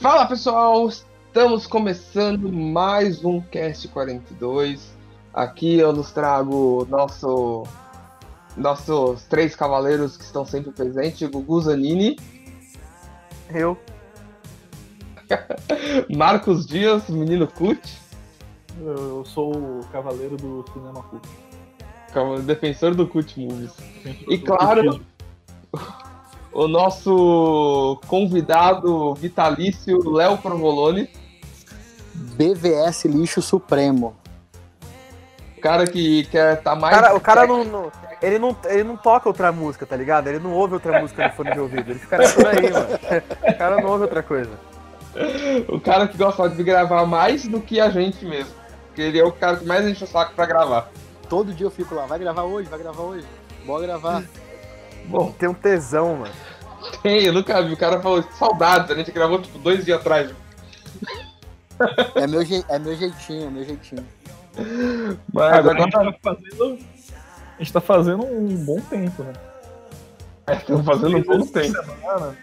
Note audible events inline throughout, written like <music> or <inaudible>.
Fala pessoal, estamos começando mais um Cast 42. Aqui eu nos trago nosso, nossos três cavaleiros que estão sempre presentes: Gugu Zanini, Eu. <laughs> Marcos Dias, menino Cut, Eu sou o cavaleiro do cinema como defensor do Cut Movies. E claro-. O nosso convidado vitalício, Léo Provolone, BVS Lixo Supremo. o cara que quer estar O mais. cara, o cara não, não- ele, não, ele não toca outra música, tá ligado? Ele não ouve outra música no fone de ouvido. Ele fica por aí, mano. O cara não ouve outra coisa. O cara que gosta de gravar mais do que a gente mesmo. Porque ele é o cara que mais enche o saco pra gravar. Todo dia eu fico lá, vai gravar hoje, vai gravar hoje. Bora gravar. Bom, Tem um tesão, mano. tem, eu nunca vi. O cara falou, saudades, a gente gravou tipo dois dias atrás. É meu, jei- é meu jeitinho, é meu jeitinho. Mas Agora a agora gente tá fazendo. A gente tá fazendo um bom tempo, né? estamos fazendo um bom tempo. Semana.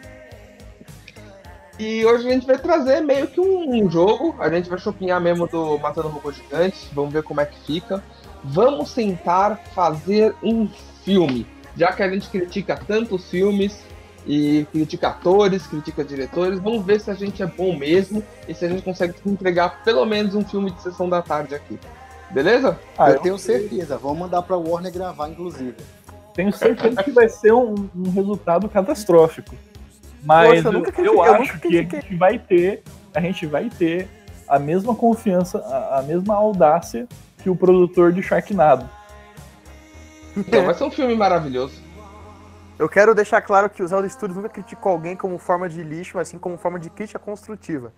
E hoje a gente vai trazer meio que um jogo. A gente vai chopinhar mesmo do Matando Robô Gigante. Vamos ver como é que fica. Vamos tentar fazer um filme. Já que a gente critica tantos filmes e critica atores, critica diretores, vamos ver se a gente é bom mesmo e se a gente consegue entregar pelo menos um filme de sessão da tarde aqui. Beleza? Ah, eu tenho certeza, vamos mandar pra Warner gravar, inclusive. tenho certeza que vai ser um, um resultado catastrófico. Mas Poxa, eu eu, nunca eu critiquei- eu acho que a gente vai ter. A gente vai ter a mesma confiança, a, a mesma audácia que o produtor de Sharknado. <laughs> Então, vai ser um filme maravilhoso. Eu quero deixar claro que o Zelda Studios nunca criticou alguém como forma de lixo, mas sim como forma de crítica construtiva.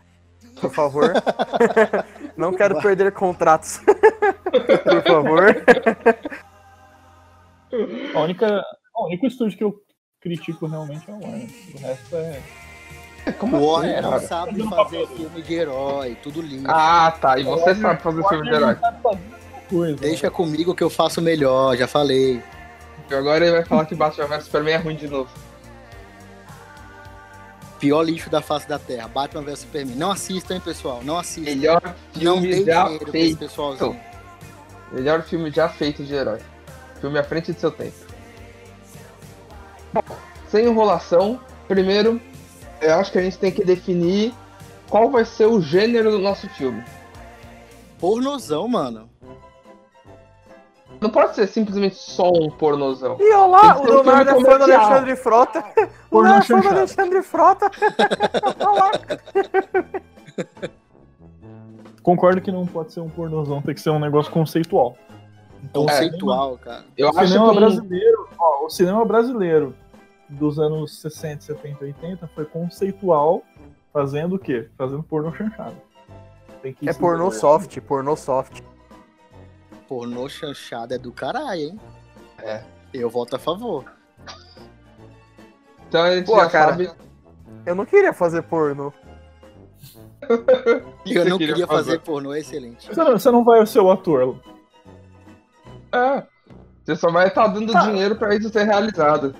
Por favor. <laughs> Não quero perder contratos. <laughs> Por favor. A única, o único estúdio que eu critico realmente é o Warner. O resto é. Como O Warner assim, não cara? sabe fazer filme de herói, tudo lindo. Ah, tá. E você sabe fazer filme de herói. Warner não sabe fazer coisa. Deixa comigo que eu faço melhor, já falei. E agora ele vai falar que Batman vs Superman é ruim de novo. Pior lixo da face da Terra, Batman vs Superman. Não assistam, hein, pessoal? Não assistam. Melhor Não filme tem já feito. pessoalzinho. Melhor filme já feito de herói. Filme à frente de seu tempo. Bom, sem enrolação, primeiro, eu acho que a gente tem que definir qual vai ser o gênero do nosso filme. Pornozão, mano. Não pode ser simplesmente só um pornozão. E olá, o um Leonardo é fã do. Alexandre Frota. <laughs> O Leonardo é fã do. Alexandre Frota. <laughs> Olá. <laughs> Concordo que não pode ser um pornozão, tem que ser um negócio conceitual. Então, Conceitual, cara. Eu o acho cinema que brasileiro, ó, o cinema brasileiro dos anos 60, 70, 80 foi conceitual, fazendo o quê? Fazendo pornô chanchado. Tem que É pornô soft, pornô soft. Pornô chanchado é do caralho, hein? É. Eu voto a favor. então a gente Pô, já cara. sabe. Eu não queria fazer pornô. Eu você não queria queria fazer? fazer pornô, excelente. Você não, você não vai ser o ator. É. Você só vai estar dando Tá. dinheiro pra isso ser realizado.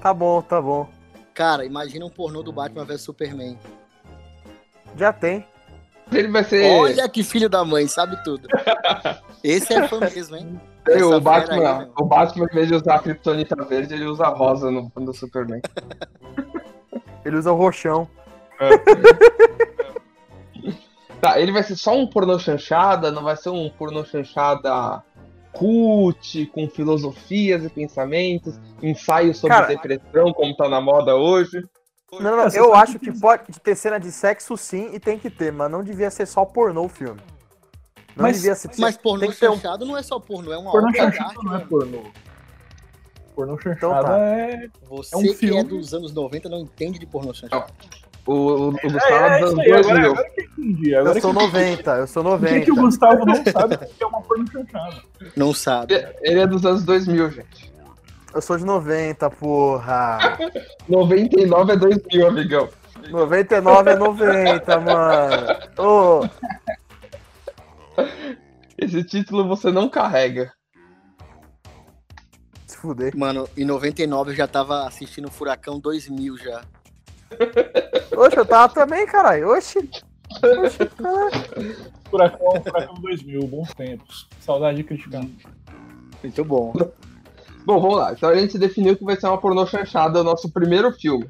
Tá bom, tá bom. Cara, imagina um pornô do Batman vs Superman. Já tem. Ele vai ser. Olha que filho da mãe, sabe tudo. <laughs> Esse é fã mesmo, hein? O Batman, aí, o Batman, em vez de usar a Kryptonita verde, ele usa rosa no, no Superman. <laughs> Ele usa o roxão. <laughs> Tá, ele vai ser só um pornô chanchada, não vai ser um pornô chanchada cult, com filosofias e pensamentos, ensaio sobre Cara- depressão, como tá na moda hoje. Não, não, É, eu acho que pode ter cena de sexo sim e tem que ter, mas não devia ser só pornô o filme. Não Mas- devia ser. Mas pornô tem ter um. chanchado não é só pornô, é uma Pornô obra de chanchado arte, não é mano. pornô. Pornô chanchado Então tá. é. Você É um que é filme. dos anos 90 não entende de pornô chanchado. O, o, o Gustavo É, dos isso anos agora, 2000. agora que eu entendi. Agora Eu sou que... 90, eu sou Por que, 90. que o Gustavo não sabe o que é uma pornô chanchada? Não sabe. Ele é dos anos 2000, gente. Eu sou de 90, porra. 99 é 2000, amigão. 99 é 90, mano. Ô, Esse título você não carrega. se fuder. Mano, em 99 eu já tava assistindo Furacão 2000 já. Oxe, eu tava também, caralho. Oxe. Oxe, caralho. Furacão, Furacão 2000, bons tempos. Saudade de criticar. Muito bom. Bom, vamos lá. Então a gente definiu que vai ser uma pornô chanchada o nosso primeiro filme.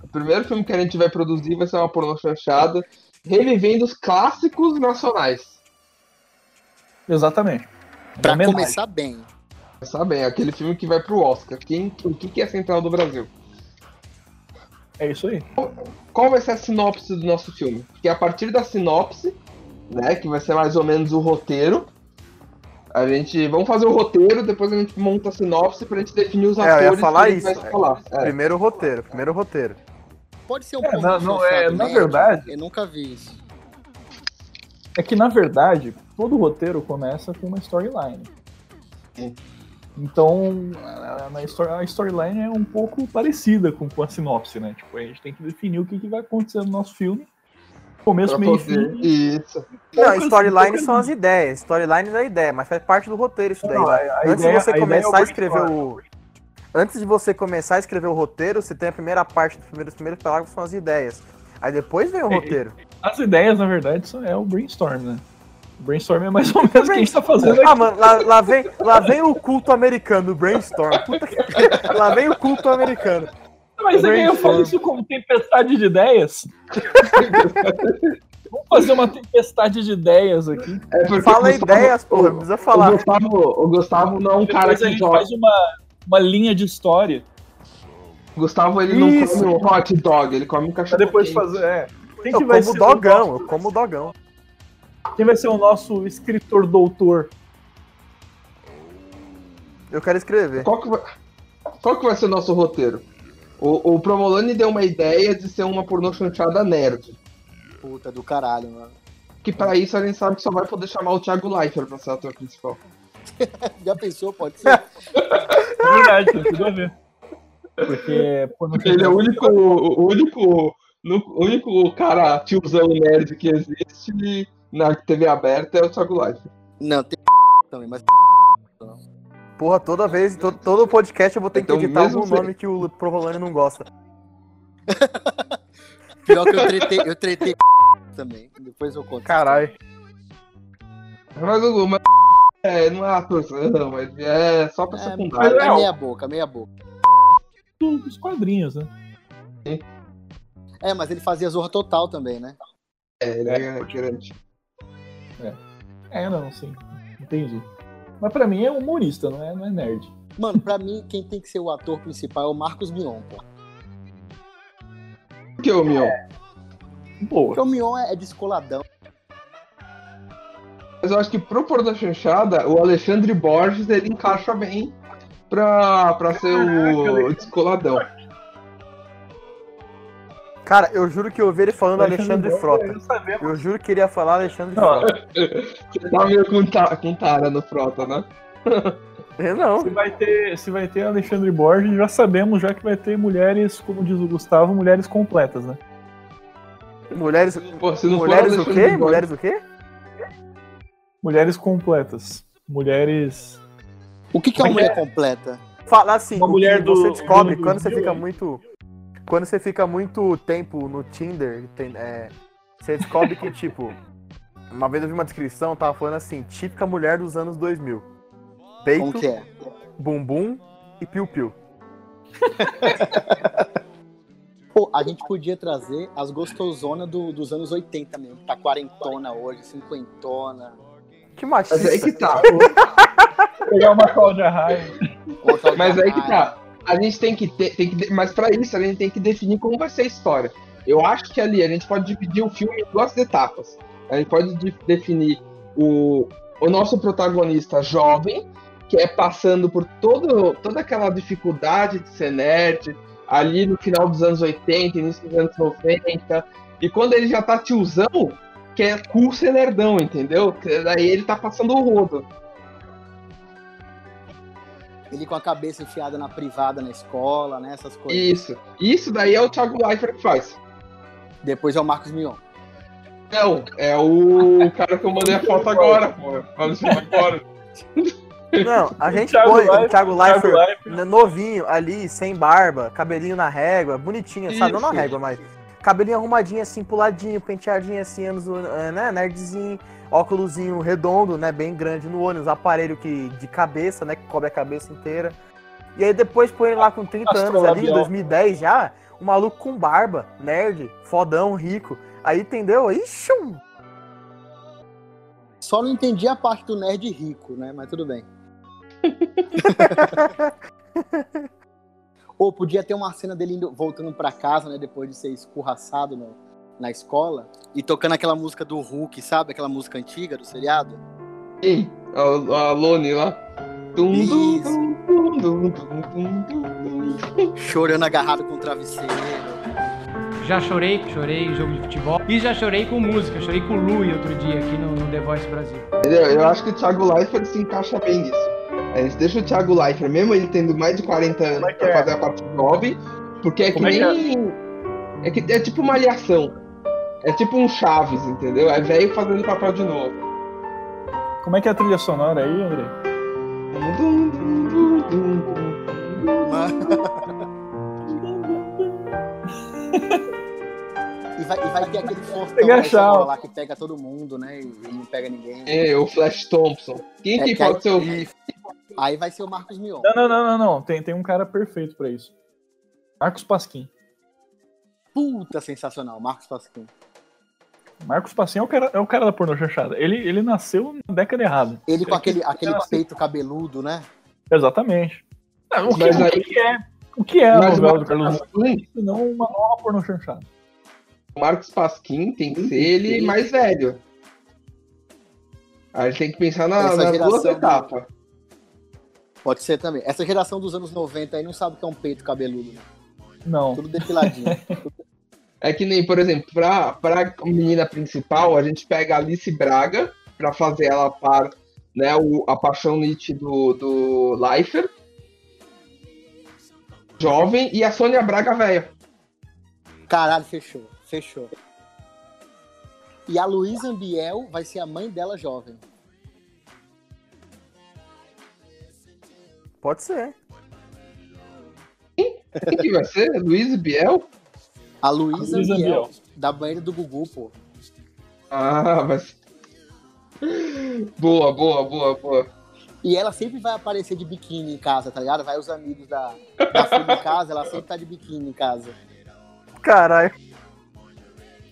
O primeiro filme que a gente vai produzir vai ser uma pornô chanchada, revivendo os clássicos nacionais. Exatamente. Pra Homenagem. começar bem. Sabe, aquele filme que vai pro Oscar. Quem, o que, que é a Central do Brasil? É isso aí. Qual vai ser a sinopse do nosso filme? Porque a partir da sinopse, né, que vai ser mais ou menos o roteiro, a gente. Vamos fazer o roteiro, depois a gente monta a sinopse pra gente definir os É, eu ia atores falar que a gente isso, vai falar. É. Primeiro roteiro, primeiro roteiro. Pode ser um É, na- não, é, na médio. verdade- Eu nunca vi isso. É que, na verdade, todo roteiro começa com uma storyline. Sim. Então, a, na story- a storyline é um pouco parecida com, com a sinopse, né? Tipo, a gente tem que definir o que, que vai acontecer no nosso filme. Começo, meio e fim. Isso. Não, poucas- são as ideias. Storylines é a ideia, mas faz parte do roteiro isso daí. Não, a- a Antes ideia- de você a é começar a escrever o. Antes de você começar a escrever o roteiro, você tem a primeira parte, dos primeiros, os primeiros parágrafos são as ideias. Aí depois vem o É, roteiro. As ideias, na verdade, são, é o brainstorm, né? O brainstorm é mais ou menos o que a gente tá fazendo aqui. Ah, mano, lá, lá vem, lá vem o culto americano, o brainstorm. Puta que... <laughs> Lá vem o culto americano. Mas é que eu falo isso como tempestade de ideias. <laughs> Vamos fazer uma tempestade de ideias aqui. É Fala o Gustavo- ideias, porra, não precisa O falar. Gustavo, o Gustavo não é um cara a que gente joga. faz uma, uma linha de história. O Gustavo ele não Isso. come um hot dog, ele come um Pra cachorro. depois fazer. É. Quem Eu que vai como ser dogão, o nosso- eu como dogão. Quem vai ser o nosso escritor doutor? Eu quero escrever. Qual que vai, qual que vai ser o nosso roteiro? O, o Promolani deu uma ideia de ser uma pornô chanchada nerd. Puta do caralho, mano. Que pra isso a gente sabe que só vai poder chamar o Thiago Leifert pra ser ator principal. <laughs> Já pensou? Pode ser. É verdade, tem tudo a ver. Porque. Ele é o único, o único, no- o único cara tiozão nerd que existe na TV aberta é o Thiago Leifert. Não, tem <laughs> também, mas Porra, toda vez, todo, todo podcast eu vou ter que Então, editar mesmo algum nome que o Provolone não gosta. <laughs> pior que eu tretei, eu tretei <laughs> também. Depois eu conto. Caralho. Mas o mas, é, não é atuação, mas é só pra É, secundário. é meia boca, meia boca. do- dos quadrinhos, né? É, mas ele fazia zorra total também, né? É, ele é grande. É, não, sim. Entendi. Mas pra mim é humorista, não é, não é nerd. Mano, pra mim, quem tem que ser o ator principal é o Marcos Mion, pô. Por que o Mion? Boa. Porque o Mion é, é descoladão. Mas eu acho que pro Porta Chanchada, o Alexandre Borges ele encaixa bem pra, pra ser o descoladão. Cara, eu juro que eu ouvi ele falando Alexandre Borges, Frota. eu sabia. Eu juro que ele ia falar Alexandre Não, Frota. <laughs> Você tá meio com, ta, com tara no Frota, né? Eu não. Se vai ter, se vai ter Alexandre Borges, já sabemos já que vai ter mulheres, como diz o Gustavo, mulheres completas, né? Mulheres, Pô, se não for mulheres o Alexandre quê? Borges- Mulheres o quê? Mulheres completas. Mulheres. O que, que é uma é mulher completa? Fala assim, Uma mulher do- você descobre do- quando você do- fica muito. Quando você fica muito tempo no Tinder, tem- é, você descobre que, <laughs> tipo, uma vez eu vi uma descrição, tava falando assim, típica mulher dos anos 2000. Como Peito, que é? bumbum e piu-piu. <laughs> Pô, a gente podia trazer as gostosonas do, dos anos 80 mesmo. Tá quarentona hoje, cinquentona. Que machista. Mas aí que tá. <laughs> Pegar uma Cláudia Raia. Mas aí que tá. A gente tem que ter. Tem que, mas pra isso a gente tem que definir como vai ser a história. Eu acho que ali a gente pode dividir o filme em duas etapas. A gente pode de- definir o, o nosso protagonista jovem, que é passando por todo, toda aquela dificuldade de ser nerd, ali no final dos anos 80, início dos anos 90. E quando ele já tá tiozão, que é cool ser nerdão, entendeu? Daí ele tá passando o rodo. Ele com a cabeça enfiada na privada na escola, né? Essas coisas. Isso. Isso daí é o Thiago Leifert que faz. Depois é o Marcos Mion. Não, é o cara que eu mandei a foto agora, pô. Fala isso agora. Não, a <laughs> gente Thiago põe o Leifert, Thiago Thiago Leifert Leifert. novinho ali, sem barba, cabelinho na régua, bonitinho, sabe? Não na Isso. régua, mas cabelinho arrumadinho assim, puladinho, penteadinho assim, anos, eh, né, nerdzinho, óculosinho redondo, né, bem grande no olho, uns aparelhos que, de cabeça, né, que cobre a cabeça inteira. E aí depois põe ele lá com 30 anos ali, Astrolabial. 2010 já, um maluco com barba, nerd, fodão, rico. Aí, entendeu? Chum, Só não entendi a parte do nerd rico, né? Mas tudo bem. <laughs> Ou podia ter uma cena dele indo- voltando pra casa, né? Depois de ser escorraçado no- na escola. E tocando aquela música do Hulk, sabe? Aquela música antiga do seriado. Sim, a, a Lone lá. Chorando agarrado com o travesseiro. Já chorei, chorei em jogo de futebol. E já chorei com música. Chorei com o Lui outro dia aqui no, no The Voice Brasil. Entendeu? Eu acho que o Thiago Leifert se encaixa bem nisso. A gente deixa o Thiago Leifert, mesmo ele tendo mais de 40 anos, é pra é? fazer a parte jovem, porque é que Como é que nem. É que é tipo uma aliação. É tipo um Chaves, entendeu? É velho fazendo papel de novo. Como é que é a trilha sonora aí, André? E vai, e vai ter aquele fortão lá que pega todo mundo, né? E não pega ninguém. É, o Flash Thompson. Quem É que que pode ser o. Aí vai ser o Marcos Mion. Não, não, não, não, não. Tem, tem um cara perfeito pra isso. Marcos Pasquim. Puta sensacional, Marcos Pasquim. Marcos Pasquim é o cara, é o cara da pornô chanchada. Ele, ele nasceu na década errada. Ele com É aquele, que- aquele assim, peito cabeludo, né? Exatamente. Não, o, que, Mas o aí- que é? O que é a Mas o novela do Marcos Carlos Pasquim, se não uma nova pornô chanchada? o Marcos Pasquim tem que ser ele mais velho. Aí tem que pensar na, nas duas do- etapas. Pode ser também. Essa geração dos anos 90 aí não sabe o que é um peito cabeludo, né? Não. Tudo depiladinho. <laughs> É que nem, por exemplo, pra, pra menina principal, a gente pega a Alice Braga pra fazer ela par, né, o, a paixão Nietzsche do, do Leifert, jovem, e a Sônia Braga velha. Caralho, fechou. Fechou. E a Luísa Ambiel vai ser a mãe dela jovem. Pode ser. Quem que vai ser? <laughs> Luiz Biel? A Luísa Ambiel, Ambiel. da banheira do Gugu, pô. Ah, mas... Boa, boa, boa, boa. E ela sempre vai aparecer de biquíni em casa, tá ligado? Vai os amigos da, da filha em casa, ela sempre tá de biquíni em casa. Caralho.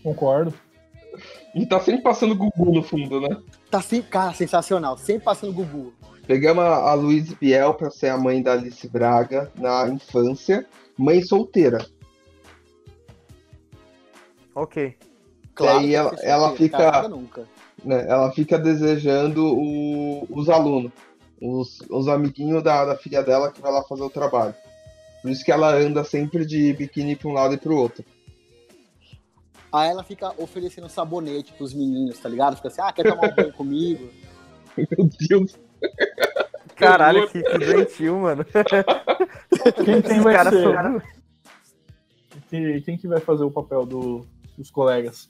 Concordo. E tá sempre passando Gugu no fundo, né? Tá sempre, cara, sensacional. Sempre passando Gugu. Pegamos a, a Luiz Biel pra ser a mãe da Alice Braga na infância, mãe solteira. Ok. Claro aí que ela- ela fica- né, ela fica desejando o- os alunos, os, os amiguinhos da, da filha dela que vai lá fazer o trabalho. Por isso que ela anda sempre de biquíni pra um lado e pro outro. Aí ela fica oferecendo sabonete pros meninos, tá ligado? Fica assim, ah, quer tomar um banho comigo? <laughs> Meu Deus. Caralho, que, que doentio, mano. Quem, quem Esse vai cara ser? foi- Quem, quem que vai fazer o papel do- dos colegas?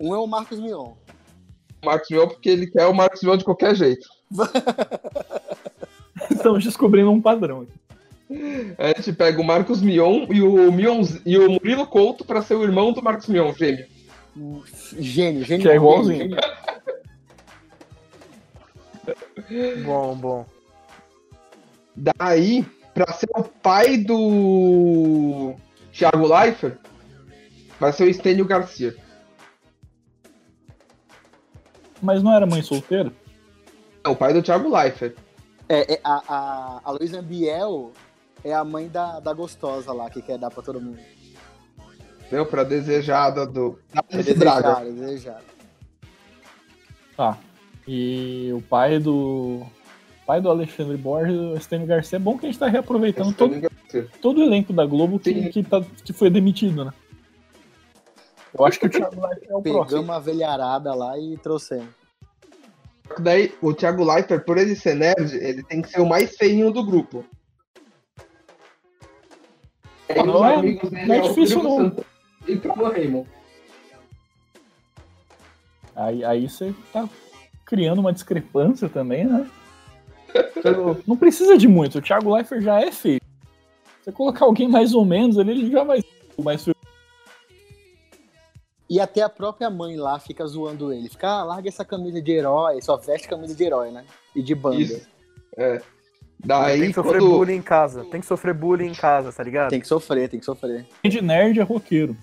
Um é o Marcos Mion. Marcos Mion, porque ele quer o Marcos Mion de qualquer jeito. <laughs> Estamos descobrindo um padrão aqui. A gente pega o Marcos Mion e o, Mion, e o Murilo Couto pra ser o irmão do Marcos Mion, gêmeo. Gênio, gênio. Que é igualzinho. gênio. <laughs> Bom, bom. Daí, pra ser o pai do Thiago Leifert, vai ser o Estênio Garcia. Mas não era mãe solteira? É o pai do Thiago Leifert. É, é, a, a, a Luísa Ambiel é a mãe da, da gostosa lá, que quer dar pra todo mundo. Entendeu? Pra desejada do. Da Alice Braga. desejar, é desejar. Tá. E o pai do. pai do Alexandre Borges, o Estênio Garcia, é bom que a gente tá reaproveitando todo, Garcia. todo o elenco da Globo que, Sim. que, tá, que foi demitido, né? Eu acho que o Thiago Leifert é o próximo. Pegamos a velharada lá e trouxemos. Só que Daí, o Thiago Leifert, por ele ser nerd, ele tem que ser o mais feinho do grupo. Aí Não os é- amigos dele não é o difícil, não. Santos E o Raymond. Aí, aí você tá criando uma discrepância também, né? Então, Não precisa de muito. O Thiago Leifert já é feio. Você colocar alguém mais ou menos ali, ele já vai ser o mais feio. E até a própria mãe lá fica zoando ele. Fica, ah, larga essa camisa de herói, só veste camisa de herói, né? E de banda. Isso. É. tem Daí, que sofrer quando... bullying em casa. Tem que sofrer bullying em casa, tá ligado? Tem que sofrer, tem que sofrer. Além de nerd, é roqueiro.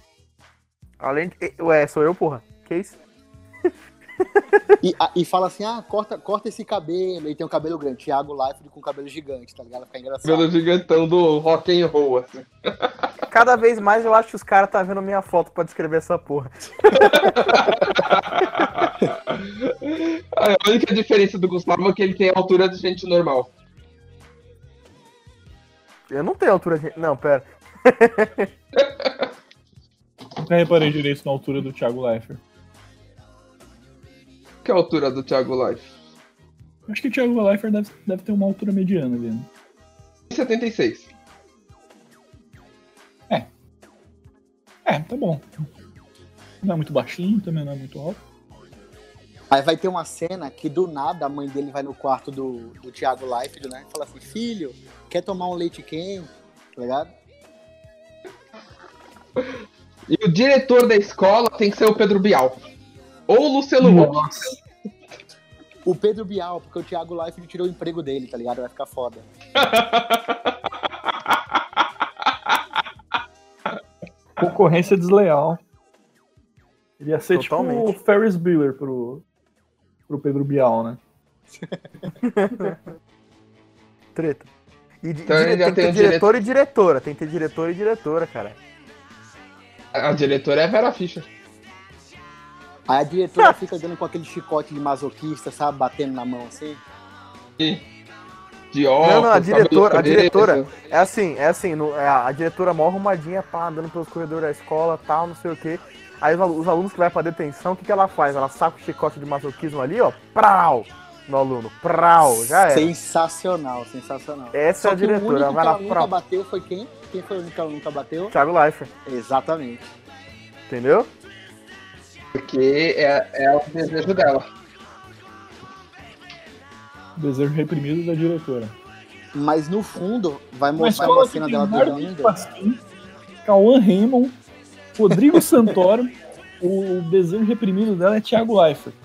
Além de... Ué, sou eu, porra. Que isso? <laughs> E, a- e fala assim, ah, corta, corta esse cabelo. E tem um cabelo grande. Thiago Leifert com cabelo gigante, tá ligado? Fica engraçado. Pelo gigantão do rock and roll, assim. Cada vez mais eu acho que os caras tá vendo minha foto pra descrever essa porra. <laughs> A única diferença do Gustavo é que ele tem a altura de gente normal. Eu não tenho altura de. Não, pera. Nunca reparei direito na altura do Thiago Leifert. Que é a altura do Thiago Life? Acho que o Thiago Leifert deve, deve ter uma altura mediana ali. Né? 76. É, tá bom. Não é muito baixinho, também não é muito alto. Aí vai ter uma cena que do nada a mãe dele vai no quarto do, do Thiago Leifert, né? E fala assim, filho, quer tomar um leite quente? Tá ligado? E o diretor da escola tem que ser o Pedro Bial. Ou o Luciano Huck. O Pedro Bial, porque o Thiago Leifert tirou o emprego dele, tá ligado? Vai ficar foda. <laughs> Concorrência desleal. Ele ia ser tipo Totalmente. o Ferris Bueller pro, pro Pedro Bial, né? <laughs> Treta. E di- Então dire- tem que ter um dire- diretor e diretora. Tem que ter diretor e diretora, cara. A diretora é a Vera Fischer. Aí a diretora fica dando com aquele chicote de masoquista, sabe? Batendo na mão assim. De óculos, Não, não, a diretora- a diretora- É assim, é assim, no- é, a diretora mó arrumadinha, pá, andando pelos corredores da escola, tal, não sei o quê. Aí os, os alunos que vai pra detenção, o que, que ela faz? Ela saca o chicote de masoquismo ali, ó, prau, no aluno, prau, já é. Sensacional, sensacional. Essa é a Só que o diretora, único ela que ela nunca bateu foi quem? Quem foi o único que ela nunca bateu? Thiago Leifert, Exatamente. entendeu? Porque é, é o desejo dela. Desejo reprimido da diretora. Mas no fundo, vai mostrar uma que cena tem dela dormindo. Pasquim, Cauã Raymond, Rodrigo Santoro. O desejo reprimido dela é Thiago Leifert.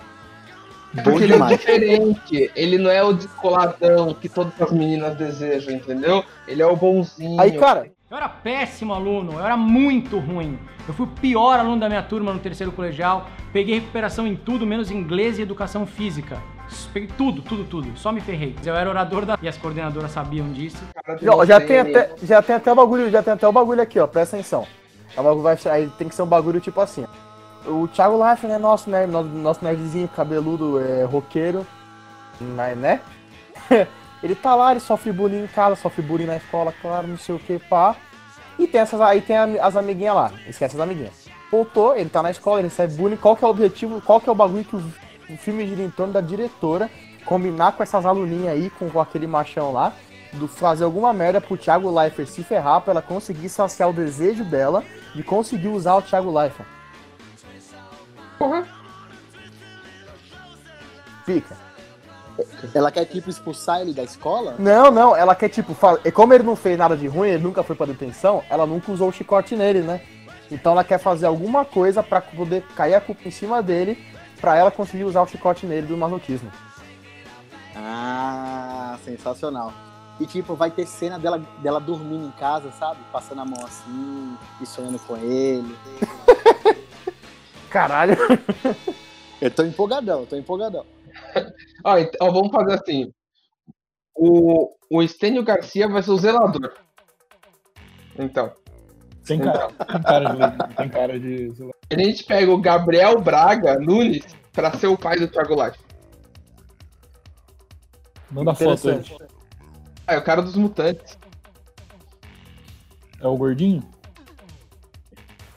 Bom Porque ele é diferente. Ele não é o descoladão que todas as meninas desejam, entendeu? Ele é o bonzinho. Aí, cara, Eu era péssimo aluno, eu era muito ruim. Eu fui o pior aluno da minha turma no terceiro colegial. Peguei recuperação em tudo, menos inglês e educação física. Peguei tudo, tudo, tudo. Só me ferrei. Eu era orador da... E as coordenadoras sabiam disso. Já, já tem até, já tem até o bagulho, já tem até o bagulho aqui, ó, presta atenção. É bagulho, vai, aí tem que ser um bagulho tipo assim. O Thiago Leifert, né, nosso, né, nosso, nerdzinho cabeludo, é, roqueiro, né, né? <laughs> ele tá lá, ele sofre bullying em casa, sofre bullying na escola, claro, não sei o que, pá. E tem essas, aí tem as amiguinhas lá, esquece as amiguinhas. Voltou, ele tá na escola, ele recebe bullying, qual que é o objetivo, qual que é o bagulho que o, o filme gira em torno da diretora, combinar com essas aluninhas aí, com, com aquele machão lá, do fazer alguma merda pro Thiago Leifert se ferrar pra ela conseguir saciar o desejo dela de conseguir usar o Thiago Leifert. Porra. Fica. Ela quer, tipo, expulsar ele da escola? Não, não, ela quer tipo, fa- e como ele não fez nada de ruim, ele nunca foi pra detenção, ela nunca usou o chicote nele, né? Então ela quer fazer alguma coisa pra poder cair a culpa em cima dele, pra ela conseguir usar o chicote nele do masoquismo. Ah, sensacional. E, tipo, vai ter cena dela, dela dormindo em casa, sabe? Passando a mão assim e sonhando com ele. <laughs> Caralho. Eu tô empolgadão, tô empolgadão. <laughs> Ó, então, vamos fazer assim. O, o Estênio Garcia vai ser o zelador. Então. Tem cara, tem cara de. Tem cara de lá. A gente pega o Gabriel Braga Nunes pra ser o pai do Thiago Life. Manda foto aí. Ah, é o cara dos mutantes. É o gordinho?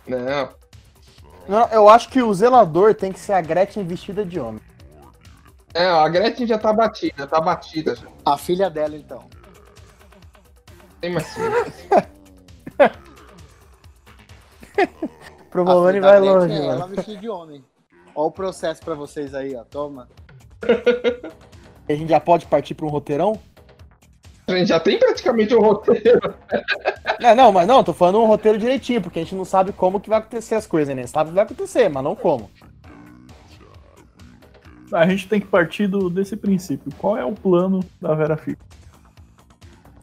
Não. Não, eu acho que o zelador tem que ser a Gretchen vestida de homem. É, a Gretchen já tá batida, tá batida já. A filha dela, então. Tem mais Provolone A filha vai longe, é mano. ela vestida de homem. Ó o processo pra vocês aí, ó. Toma. <laughs> A gente já pode partir para um roteirão? A gente já tem praticamente o roteiro. Não, não, mas não, tô falando um roteiro direitinho, porque a gente não sabe como que vai acontecer as coisas, né? Sabe que vai acontecer, mas não como. A gente tem que partir do, desse princípio. Qual é o plano da Vera Fischer?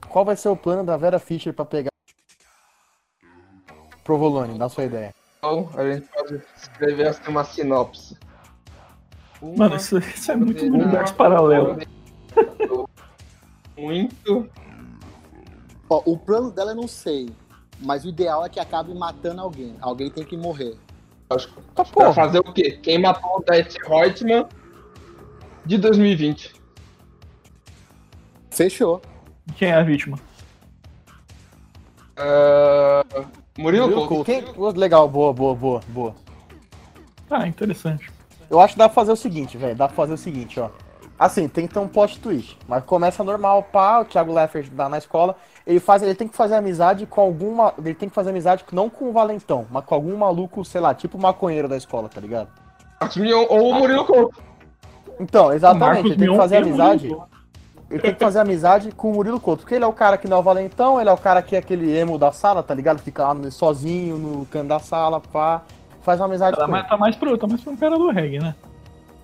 Qual vai ser o plano da Vera Fischer pra pegar Provolone? Dá sua ideia. Então, a gente pode escrever assim uma sinopse. Mano, isso, isso é muito universo paralelo. <laughs> Muito. Ó, o plano dela eu não sei. Mas o ideal é que acabe matando alguém. Alguém tem que morrer. Acho que Tá fazer o quê? Quem matou o Death Reutemann de 2020. Fechou. Quem é a vítima? Ah, Murilo Murilo Couto. Quem- Legal, boa, boa, boa, boa. Ah, interessante. Eu acho que dá pra fazer o seguinte, velho. Dá pra fazer o seguinte, ó. Assim, tem que ter um plot twist. Mas começa normal, pá, o Thiago Leffert dá na escola. Ele faz, ele tem que fazer amizade com alguma. Ele tem que fazer amizade não com o Valentão, mas com algum maluco, sei lá, tipo maconheiro da escola, tá ligado? Ou o Murilo Couto. Então, exatamente, ele tem que fazer amizade. Ele tem que fazer amizade com o Murilo Couto, porque ele é o cara que não é o Valentão, ele é o cara que é aquele emo da sala, tá ligado? Fica lá sozinho no canto da sala, pá. Faz uma amizade Tá com mais, ele. tá mais pro, tá mais pro cara do reggae, né?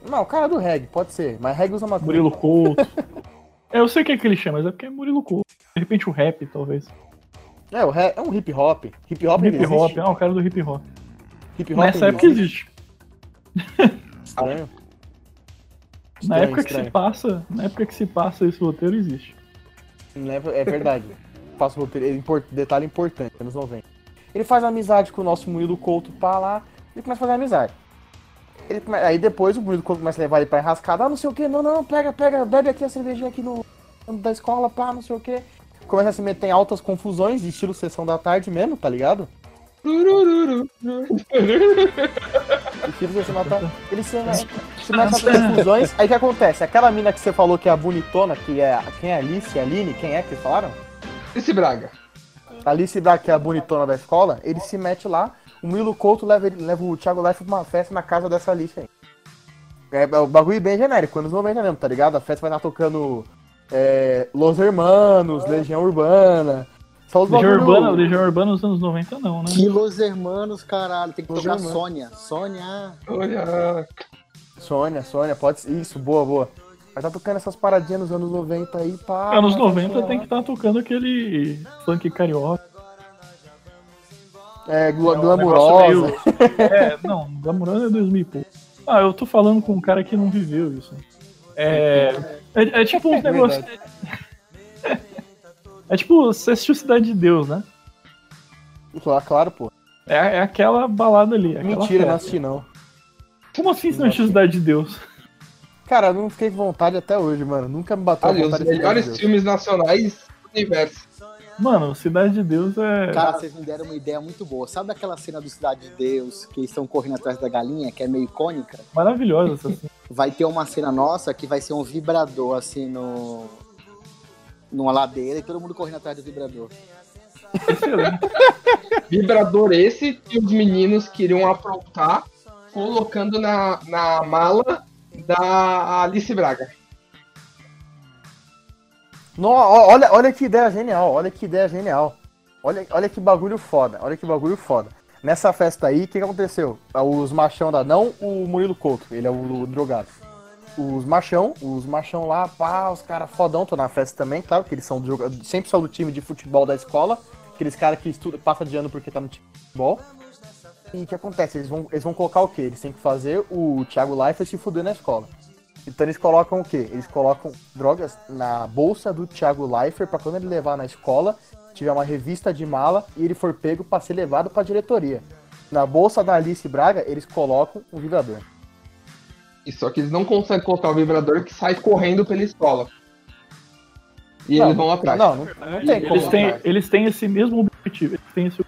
Não, o cara do reggae, pode ser, mas reggae usa maconha. Murilo Couto. <laughs> é, eu sei o que é que ele chama, mas é porque é Murilo Couto. De repente o rap, talvez. É, o re- é um hip hop. Hip hop Hip hop, ah, o cara do hip hop. Hip hop Nessa época existe. Estranho. Na Estranho, época que se estranho. passa, na época que se passa esse roteiro existe. É é verdade. Faço roteiro. é import- Detalhe importante, anos 90. Ele faz amizade com o nosso Murilo Couto pá lá. Ele começa a fazer amizade. Ele Aí depois o Murilo Couto começa a levar ele pra enrascada. Ah, não sei o que. Não, não, pega, pega, bebe aqui a cervejinha aqui no da escola, pá, não sei o que. Começa a se meter em altas confusões, de estilo sessão da tarde mesmo, tá ligado? Estilo sessão da tarde. Ele se, se mete nessas confusões. Aí o que acontece? Aquela mina que você falou que é a bonitona, que é. Quem é a Alice? A Aline? Quem é que vocês falaram? Esse Braga. A Alice Braga, que é a bonitona da escola, ele se mete lá, o Milo Couto leva, leva o Thiago Leifert pra uma festa na casa dessa Alice aí. É, é o bagulho bem genérico, anos 90 mesmo, tá ligado? A festa vai estar tocando é, Los Hermanos, Legião Urbana. Só os Legião. Urbana, Legião Urbana nos anos 90 não, né? Que Los Hermanos, caralho. Tem que Los tocar Hermanos. Sônia. Sônia. Olha. Sônia, Sônia, pode ser. Isso, boa, boa. Vai tá tocando essas paradinhas nos anos 90 aí, pá. Anos vai 90 funcionar. tem que estar tocando aquele funk carioca. É, gla- É um glamurosa. meio- É, não, Glamurosa é 2000 e pouco. Ah, eu tô falando com um cara que não viveu isso. É, é, é tipo uns <laughs> É negócios. É tipo, você assistiu Cidade de Deus, né? Claro, claro, pô. É, é aquela balada ali. Aquela Mentira, não festa. assisti não. Como assim você não assistiu Cidade de Deus? Cara, eu não fiquei com vontade até hoje, mano. Nunca me bateu Olha, os vontade de assistir melhores filmes nacionais do universo. Mano, Cidade de Deus é. Cara, vocês me deram uma ideia muito boa. Sabe aquela cena do Cidade de Deus que eles estão correndo atrás da galinha, que é meio icônica? maravilhosa essa cena. Vai ter uma cena nossa que vai ser um vibrador, assim, no. Numa ladeira e todo mundo correndo atrás do vibrador. Excelente. Vibrador esse que os meninos queriam aprontar colocando na, na mala da Alice Braga. No, olha, olha que ideia genial, olha que ideia genial. Olha, olha que bagulho foda, olha que bagulho foda. Nessa festa aí, o que, que aconteceu? Os machão da. Não o Murilo Couto, ele é o, drogado. Os machão, os machão lá, pá, os caras fodão, tô na festa também, claro, que eles são do sempre são do time de futebol da escola. Aqueles caras que estuda, passa de ano porque tá no time de futebol. E o que acontece? Eles vão, eles vão colocar o quê? Eles têm que fazer o Thiago Leifert se fuder na escola. Então eles colocam o quê? Eles colocam drogas na bolsa do Thiago Leifert pra quando ele levar na escola, tiver uma revista de mala e ele for pego pra ser levado pra diretoria. Na bolsa da Alice Braga, eles colocam um vibrador. E só que eles não conseguem colocar o vibrador que sai correndo pela escola. E Não, eles vão atrás. Não, não, não tem como. Eles têm, atrás. eles têm esse mesmo objetivo. Eles têm esse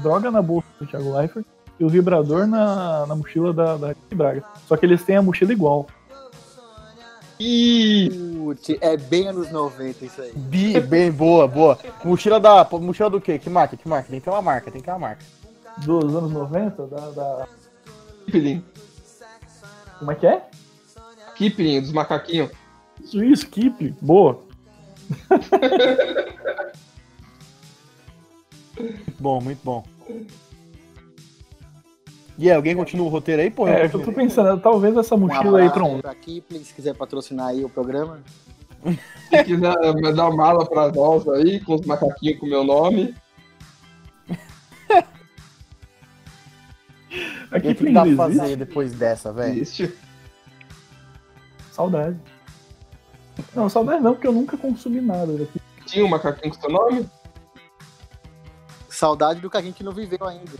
droga na bolsa do Thiago Leifert e o vibrador na, na mochila da, da Braga. Só que eles têm a mochila igual. E Putz, é bem anos 90 isso aí. Bi, bem boa, boa. Mochila da. Mochila do quê? Que marca? Que marca? Tem que ter uma marca, tem que ter uma marca. Dos anos 90, da. da-. Como é que é? Kipling, dos macaquinhos. Isso, skip, boa. Muito <laughs> bom, muito bom. E aí, alguém continua o roteiro aí, pô? É, eu tô pensando, talvez essa Um mochila aí pra um. pra Kipling, se quiser patrocinar aí o programa. Se quiser me dar uma mala pra nós aí, com os macaquinhos com meu nome. O que, que dá pra existe. fazer depois dessa, velho? Existe. Saudade. Não, saudade não, porque eu nunca consumi nada daqui. Tinha um macaquinho com seu nome? Saudade do que a gente não viveu ainda.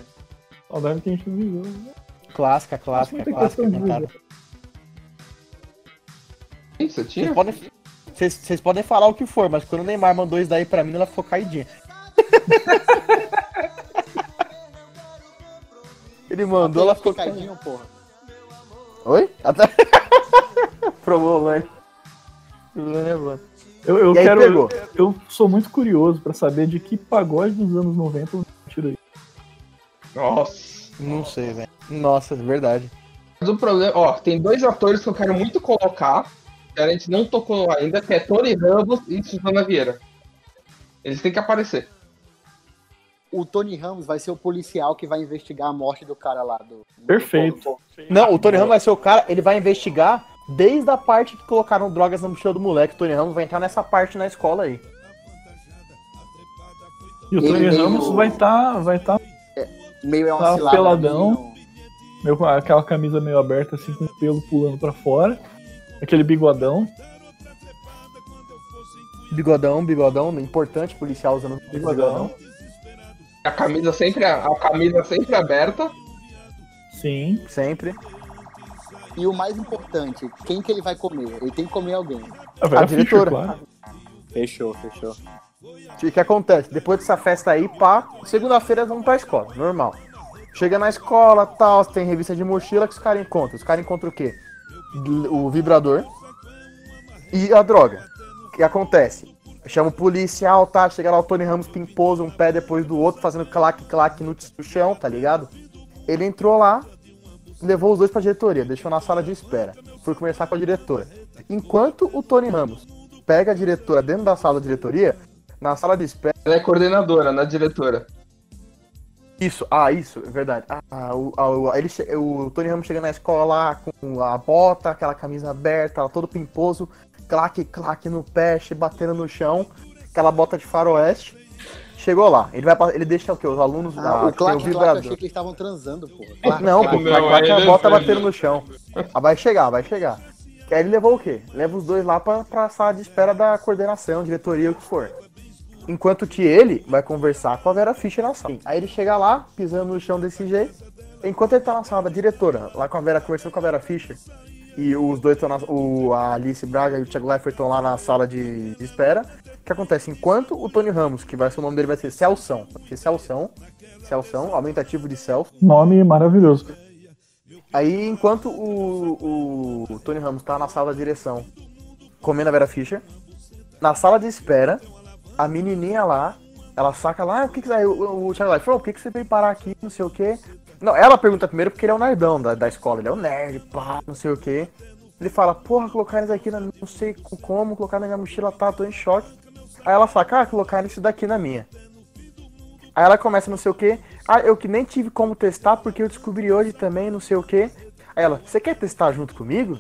Saudade que a gente não viveu. né? Clássica, clássica, clássica. de cantada. você tinha? Vocês podem, vocês, vocês podem falar o que for, mas quando o Neymar mandou isso daí pra mim, ela ficou caidinha. <laughs> Ele mandou, ela ficou. Picadinho, porra. Oi? Até... <laughs> É bom. Eu, eu quero. pegou. Eu sou muito curioso pra saber de que pagode dos anos 90 eu tiro aí. Nossa. Não sei, velho. Nossa, é verdade. Mas o problema, ó, tem dois atores que eu quero muito colocar, que a gente não tocou ainda, que é Tony Ramos e Susana Vieira. Eles têm que aparecer. O Tony Ramos vai ser o policial que vai investigar a morte do cara lá. Do, Perfeito. do- Não, o Tony Ramos vai ser o cara, ele vai investigar desde a parte que colocaram drogas na mochila do moleque. O Tony Ramos vai entrar nessa parte na escola aí. E o Ele Tony meio- Ramos vai estar vai tá Meio é Tá peladão. meio com aquela camisa meio aberta, assim, com o pelo pulando pra fora. Aquele bigodão. Bigodão, bigodão, importante policial usando bigodão. A camisa sempre, a camisa sempre aberta. Sim. Sempre. E o mais importante, quem que ele vai comer? Ele tem que comer alguém. A, Vera A diretora. Fischer, claro. Fechou, fechou. O que acontece? Depois dessa festa aí, pá, segunda-feira vamos pra escola, normal. Chega na escola, tal, tem revista de mochila que os caras encontram. Os caras encontram o quê? O vibrador e a droga. O que acontece? Chama o policial, tá? Chega lá o Tony Ramos pimposo um pé depois do outro, fazendo claque-claque no, no chão, tá ligado? Ele entrou lá, levou os dois pra diretoria, deixou na sala de espera. Foi conversar com a diretora. Enquanto o Tony Ramos pega a diretora dentro da sala da diretoria, na sala de espera. Ela é coordenadora, não é diretora. Isso, ah, isso, é verdade. Ah, o, ah, o- ele, che- o Tony Ramos chega na escola lá com a bota, aquela camisa aberta, todo pimposo, claque, claque no pé, batendo no chão, aquela bota de faroeste. Chegou lá, ele vai ele deixa o quê? Os alunos Ah, ah, o claque, claque, eu vibrador. achei que eles estavam transando, pô. Não, pô, Não, claque a bota é- batendo no chão. Ah, vai chegar, vai chegar. Que aí ele levou o quê? Leva os dois lá pra, pra sala de espera da coordenação, diretoria, o que for. Enquanto que ele vai conversar com a Vera Fischer na sala. Aí ele chega lá, pisando no chão desse jeito. Enquanto ele tá na sala da diretora, lá com a Vera, conversando com a Vera Fischer, e os dois estão na. O, a Alice Braga e o Thiago Leifert estão lá na sala de, de espera. O que acontece? Enquanto o Tony Ramos, que vai ser o nome dele, vai ser Celção. Celção. Celção, aumentativo de Celso. Nome maravilhoso. Aí, enquanto o, o Tony Ramos tá na sala da direção comendo a Vera Fischer, na sala de espera, a menininha lá, ela saca lá, "Ah, o que que... Aí o, o Thiago Leifert falou, por que que você veio parar aqui, não sei o quê. Não, ela pergunta primeiro porque ele é o nerdão da, da escola, ele é o nerd, pá, não sei o quê. Ele fala, porra, colocaram isso aqui, na, não sei como, colocaram na minha mochila, tá, tô em choque. Aí ela saca, ah, colocaram isso daqui na minha. Aí ela começa não sei o que. Ah, eu que nem tive como testar porque eu descobri hoje também, não sei o que. Aí ela, você quer testar junto comigo?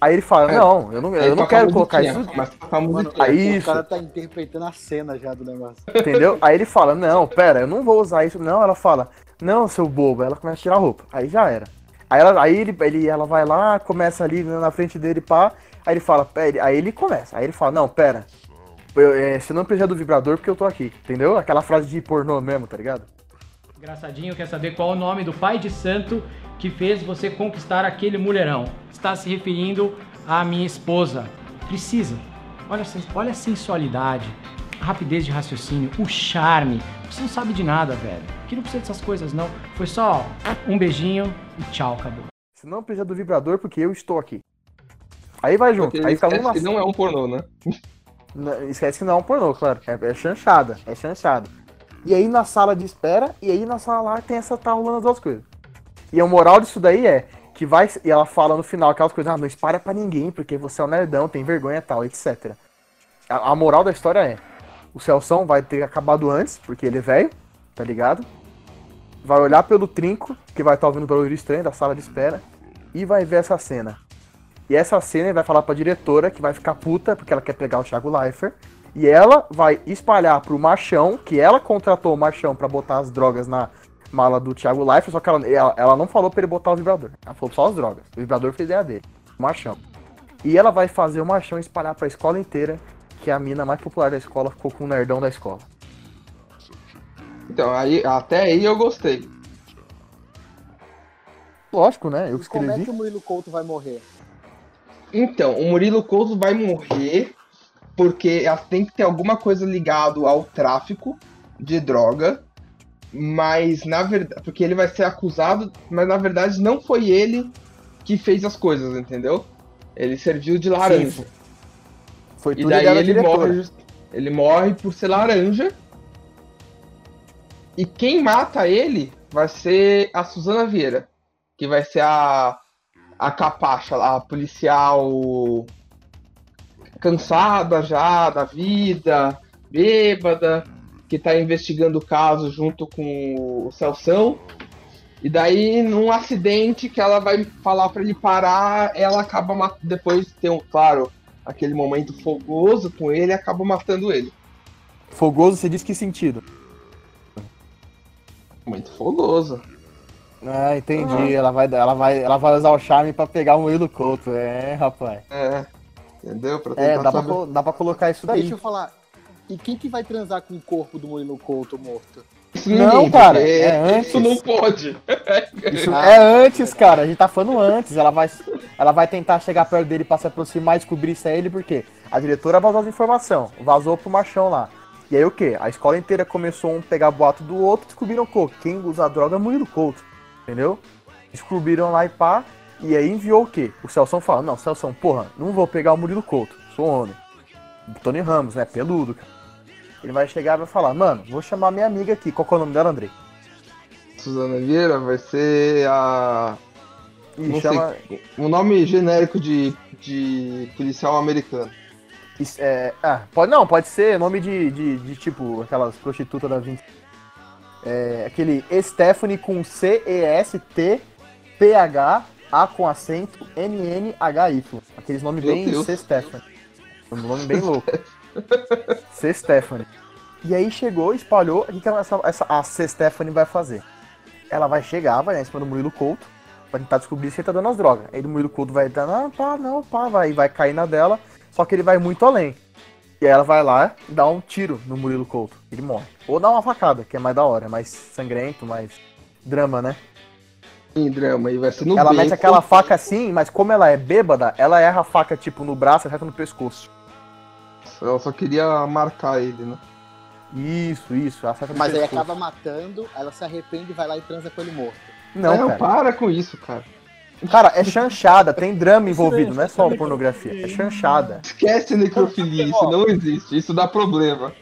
Aí ele fala, É. não, eu não, eu não quero colocar isso, a tocar musiquinha. Aí- o isso. cara tá interpretando a cena já do negócio. entendeu? Aí ele fala, não, pera, eu não vou usar isso. Não, ela fala, não, seu bobo. Ela começa a tirar a roupa. Aí já era. Aí, ela, aí ele, ele, ela vai lá, começa ali na frente dele, pá. Aí ele fala, aí ele começa. Aí ele fala, não, pera. Eu, é, você não precisa do vibrador porque eu tô aqui, entendeu? Aquela frase de pornô mesmo, tá ligado? Engraçadinho quer saber qual o nome do pai de santo que fez você conquistar aquele mulherão. Está se referindo à minha esposa. Precisa. Olha, olha a sensualidade, a rapidez de raciocínio, o charme. Você não sabe de nada, velho. Que não precisa dessas coisas, não. Foi só um beijinho e tchau, acabou. Você não precisa do vibrador porque eu estou aqui. Aí vai junto. Porque Aí fica um esquece na que não é um pornô, né? Não, Esquece que não é um pornô, claro. É, é chanchada. É chanchada. E aí na sala de espera, e aí na sala lá tem essa tá rolando as duas coisas. E a moral disso daí é que que vai. E ela fala no final aquelas coisas, ah, não espalha pra ninguém, porque você é um nerdão, tem vergonha e tal, etc. A, a moral da história é: o Celção vai ter acabado antes, porque ele é velho, tá ligado? Vai olhar pelo trinco, que vai estar ouvindo o barulho estranho da sala de espera, e vai ver essa cena. E essa cena ele vai falar pra diretora, que vai ficar puta, porque ela quer pegar o Thiago Leifert. E ela vai espalhar pro Machão, que ela contratou o Machão pra botar as drogas na mala do Thiago Leifert, só que ela, ela, ela não falou pra ele botar o vibrador. Ela falou só as drogas. O vibrador fez ideia dele. O Machão. E ela vai fazer o Machão espalhar pra escola inteira que a mina mais popular da escola ficou com o nerdão da escola. Então, aí, até aí eu gostei. Lógico, né? Eu E como é escrevi. que o Murilo Couto vai morrer? Então, o Murilo Couto vai morrer porque tem que ter alguma coisa ligado ao tráfico de droga, mas na verdade, porque ele vai ser acusado, mas na verdade não foi ele que fez as coisas, entendeu? Ele serviu de laranja. Foi E tudo daí ideia da ele diretora. morre, ele morre por ser laranja. E quem mata ele vai ser a Suzana Vieira, que vai ser a a capacha a policial cansada já da vida, bêbada, que tá investigando o caso junto com o Celção. E daí, num acidente que ela vai falar pra ele parar, ela acaba mat- depois de ter um, claro, aquele momento fogoso com ele, acaba matando ele. Fogoso, você diz que sentido? Muito fogoso. Ah, entendi. Ela, vai, ela, vai, ela vai usar o charme pra pegar o Murilo Couto. É, rapaz. É. Entendeu? Pra É, dá pra, saber. dá pra colocar isso daí. Deixa eu falar. E quem que vai transar com o corpo do Murilo Couto morto? Isso Não, cara, é antes. Isso não pode. <laughs> Isso Ah. é antes, cara. A gente tá falando antes. Ela vai, ela vai tentar chegar perto dele pra se aproximar e descobrir se é ele, porque a diretora vazou as informações, vazou pro machão lá. E aí o que? A escola inteira começou a um pegar boato do outro, descobriram que quem usa droga é Murilo Couto. Entendeu? Descobriram lá e pá. E aí enviou o quê? O Celção fala, não, Celção, porra, não vou pegar o Murilo Couto, sou homem. Tony Ramos, né? Peludo, cara. Ele vai chegar e vai falar, mano, vou chamar minha amiga aqui. Qual que é o nome dela, Andrei? Suzana Vieira vai ser a. Não chama. Um nome genérico de, de policial americano. Isso, é, ah, pode, não, pode ser nome de, de, de, tipo aquelas prostitutas da 20. É, aquele Stephanie com C-E-S-T-P-H, A com acento, N-N-H-Y. Aqueles nomes Meu bem Deus. C Stephanie. Um nome bem louco. <laughs> <laughs> C Stephanie. E aí chegou, espalhou. O que, que essa, essa, a C Stephanie vai fazer? Ela vai chegar, vai lá em cima do Murilo Couto, vai tentar descobrir se ele tá dando as drogas. Aí o Murilo Couto vai dar, não, pá, não, pá, vai, vai cair na dela. Só que ele vai muito além. E aí ela vai lá dá um tiro no Murilo Couto. Ele morre. Ou dá uma facada, que é mais da hora, é mais sangrento, mais drama, né? Em drama, e vai ser no ela beco. mete aquela faca assim, mas como ela é bêbada, ela erra a faca tipo no braço acerta no pescoço. Ela só queria marcar ele, né? Isso, isso, Mas aí acaba matando, ela se arrepende e vai lá e transa com ele morto. Não, Não, cara. para com isso, cara. Cara, é chanchada, tem drama envolvido, não é só pornografia, é chanchada. Esquece necrofilia, isso não existe, isso dá problema.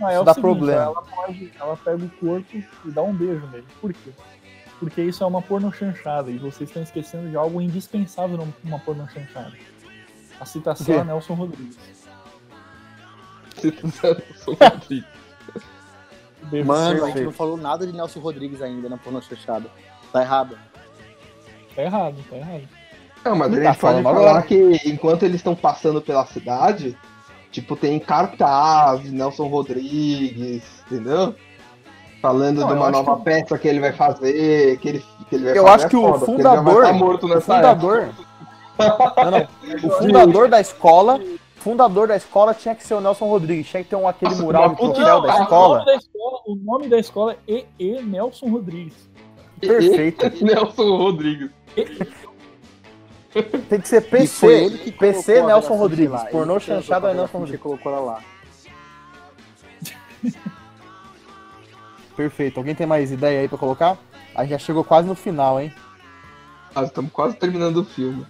Ah, é Isso dá seguinte, problema. Ela, pode, ela pega o corpo e dá um beijo nele. Por quê? Porque isso é uma porno chanchada e vocês estão esquecendo de algo indispensável numa porno chanchada. A citação a Nelson Rodrigues. O beijo Mano, a gente não falou nada de Nelson Rodrigues ainda na porno fechada. Tá errado. Tá errado, tá errado. Não, mas a Tá pode falar que enquanto eles estão passando pela cidade, tipo, tem cartaz de Nelson Rodrigues, entendeu? Falando Não, de eu uma nova que- peça que ele vai fazer, que ele, que ele vai Eu fazer acho é que o foda, ele fundador- vai estar morto O nessa fundador. Não, não. O <laughs> fundador da escola. Fundador da escola tinha que ser o Nelson Rodrigues. Tinha que ter um, aquele Nossa, mural de troféu da escola. nome da escola, o nome da escola é E. Nelson Rodrigues. Perfeito. <laughs> Nelson Rodrigues. Tem que ser E PC. que PC Nelson Rodrigues. Lá. Pornô chanchado é Nelson e Rodrigues. colocou ela lá. Perfeito. Alguém tem mais ideia aí pra colocar? A gente já chegou quase no final, hein? Ah, estamos quase terminando o filme.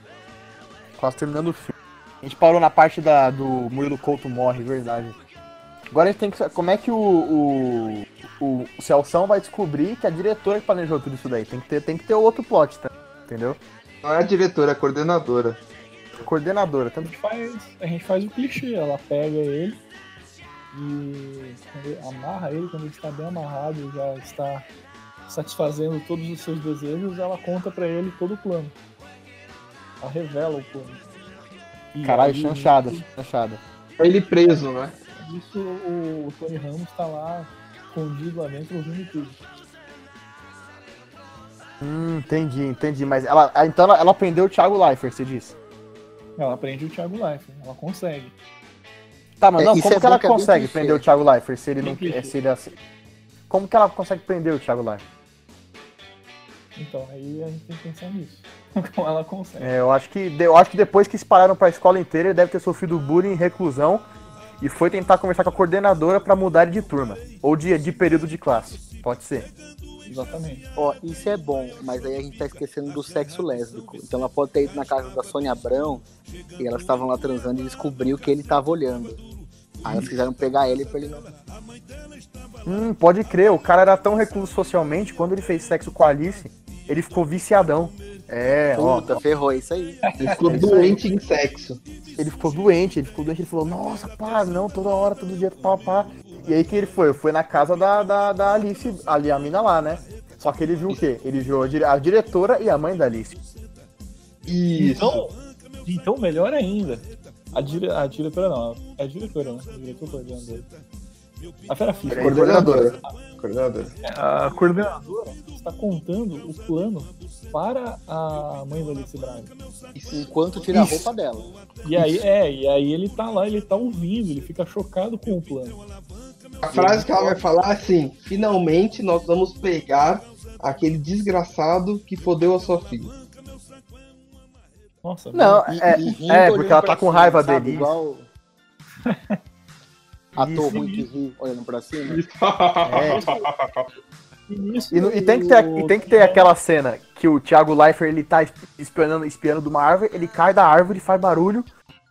Quase terminando o filme. A gente parou na parte da, do Murilo Couto morre, verdade. Agora a gente tem que. Como é que o, o, o Celção vai descobrir que a diretora que planejou tudo isso daí? Tem que ter, tem que ter outro plot, tá? entendeu? Não é a diretora, é a coordenadora. Coordenadora, A tanto gente faz, a gente faz o clichê, ela pega ele e amarra ele, quando ele está bem amarrado, já está satisfazendo todos os seus desejos, ela conta pra ele todo o plano. Ela revela o plano. E Caralho, aí, chanchada, chanchada. Ele preso, né? Isso o, o Tony Ramos tá lá escondido lá dentro ouvindo tudo. Hum, entendi, entendi. Mas ela. Então ela, ela prendeu o Thiago Leifert, você disse. Ela prende o Thiago Life, ela consegue. Tá, mas É, não, isso como é que ela é consegue prender o Thiago Leifert se ele não. é, se ele assim... Como que ela consegue prender o Thiago Leifert? Então aí a gente tem que pensar nisso. <laughs> Como ela consegue. É, eu acho que eu acho que depois que espalharam pra escola inteira, ele deve ter sofrido bullying, reclusão e foi tentar conversar com a coordenadora pra mudar ele de turma ou de, de período de classe. Pode ser. Exatamente. Ó, isso é bom, mas aí a gente tá esquecendo do sexo lésbico. Então ela pode ter ido na casa da Sônia Abrão e elas estavam lá transando e descobriu que ele tava olhando. Aí elas quiseram pegar ele pra ele não. Hum, pode crer, o cara era tão recluso socialmente, quando ele fez sexo com a Alice, ele ficou viciadão. É, ó, Puta, ferrou, é isso aí. Ele ficou doente em sexo. ele ficou doente, ele ficou doente, ele falou, nossa, pá, não, toda hora, todo dia, pá, pá. E aí que ele foi? Foi na casa da, da, da Alice, ali a mina lá, né? Só que ele viu o quê? Ele viu a, dire- a diretora e a mãe da Alice. Isso. Então, então melhor ainda. A, dire, a diretora não, é a diretora, né? A diretora coordenadora. A Fera Fisca. coordenadora. Coordenadora. A coordenadora está contando o plano para a mãe da Alice Braga. Enquanto tira a Isso. roupa dela. E aí, é, e aí ele tá lá, ele tá ouvindo, ele fica chocado com o plano. A frase que ela vai falar é assim: finalmente nós vamos pegar aquele desgraçado que fodeu a sua filha. Nossa, Não, E- é, e é porque ela tá com raiva sabe? dele. Igual. Ator Isso. ruim que ri olhando pra cima. É. Isso, E, no- e tem que ter, e tem que ter aquela cena que o Thiago Leifert ele tá espionando, espionando de uma árvore, ele cai da árvore, faz barulho,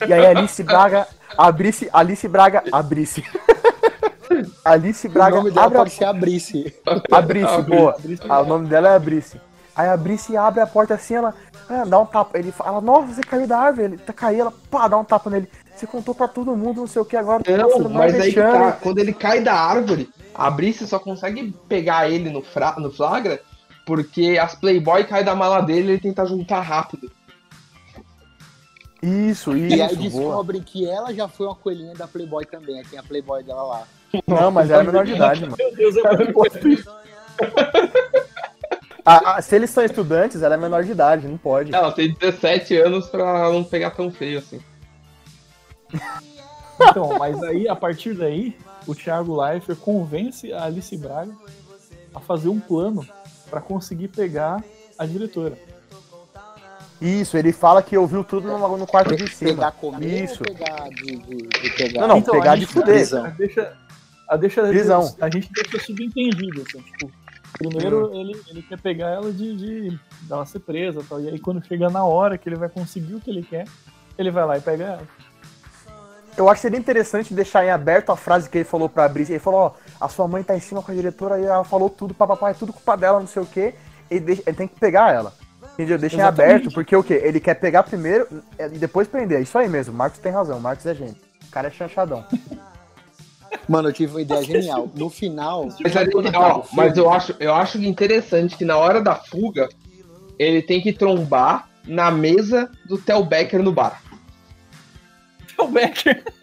e aí Alice Braga abrisse, Alice Braga abrisse. <laughs> Alice O Braga nome dela abre a pode ser Abrice. Abrice, boa. Ah, o nome dela é Abrice. Aí a Abrice abre a porta assim, ela ah, dá um tapa. Ele fala, nossa, você caiu da árvore. Ele tá caindo, ela pá, dá um tapa nele. Você contou pra todo mundo, não sei o que agora. tá Não, sendo mas aí que vexame." tá. Quando ele cai da árvore, a Brice só consegue pegar ele no, fra- no flagra porque as Playboy caem da mala dele e ele tenta juntar rápido. Isso, E aí isso, descobrem que ela já foi uma coelhinha da Playboy também. Tem a Playboy dela lá. Não, mas era menor de idade, mano. Meu Deus, é muito isso. Ah, ah, se eles são estudantes, ela é menor de idade, não pode. Ela tem 17 anos pra não pegar tão feio assim. Então, mas aí, a partir daí, o Thiago Leifert convence a Alice Braga a fazer um plano pra conseguir pegar a diretora. Isso, ele fala que ouviu tudo no, no quarto de Pegar cima. comer Isso. ou pegar de, de, de pegar? Não, não, Então, pegar a de fuder. A deixa, a deixa Prisão. a gente deixa subentendido, assim, tipo, primeiro ele, ele quer pegar ela de, de dela ser presa, e tal, e aí quando chega na hora que ele vai conseguir o que ele quer, ele vai lá e pega ela. Eu acho que seria interessante deixar em aberto a frase que ele falou pra Brice. Ele falou, ó, a sua mãe tá em cima com a diretora e ela falou tudo, papapá, é tudo culpa dela, não sei o quê. Ele, deixa- ele tem que pegar ela. Entendeu? Deixa em aberto, porque o quê? Ele quer pegar primeiro é, e depois prender. É isso aí mesmo, o Marcos tem razão, o Marcos é gente. O cara é chanchadão. <laughs> Mano, eu tive uma ideia genial. No final. Mas, ali, ó, mas eu acho, eu acho interessante que na hora da fuga, ele tem que trombar na mesa do Tel Becker no bar. O Becker. <laughs>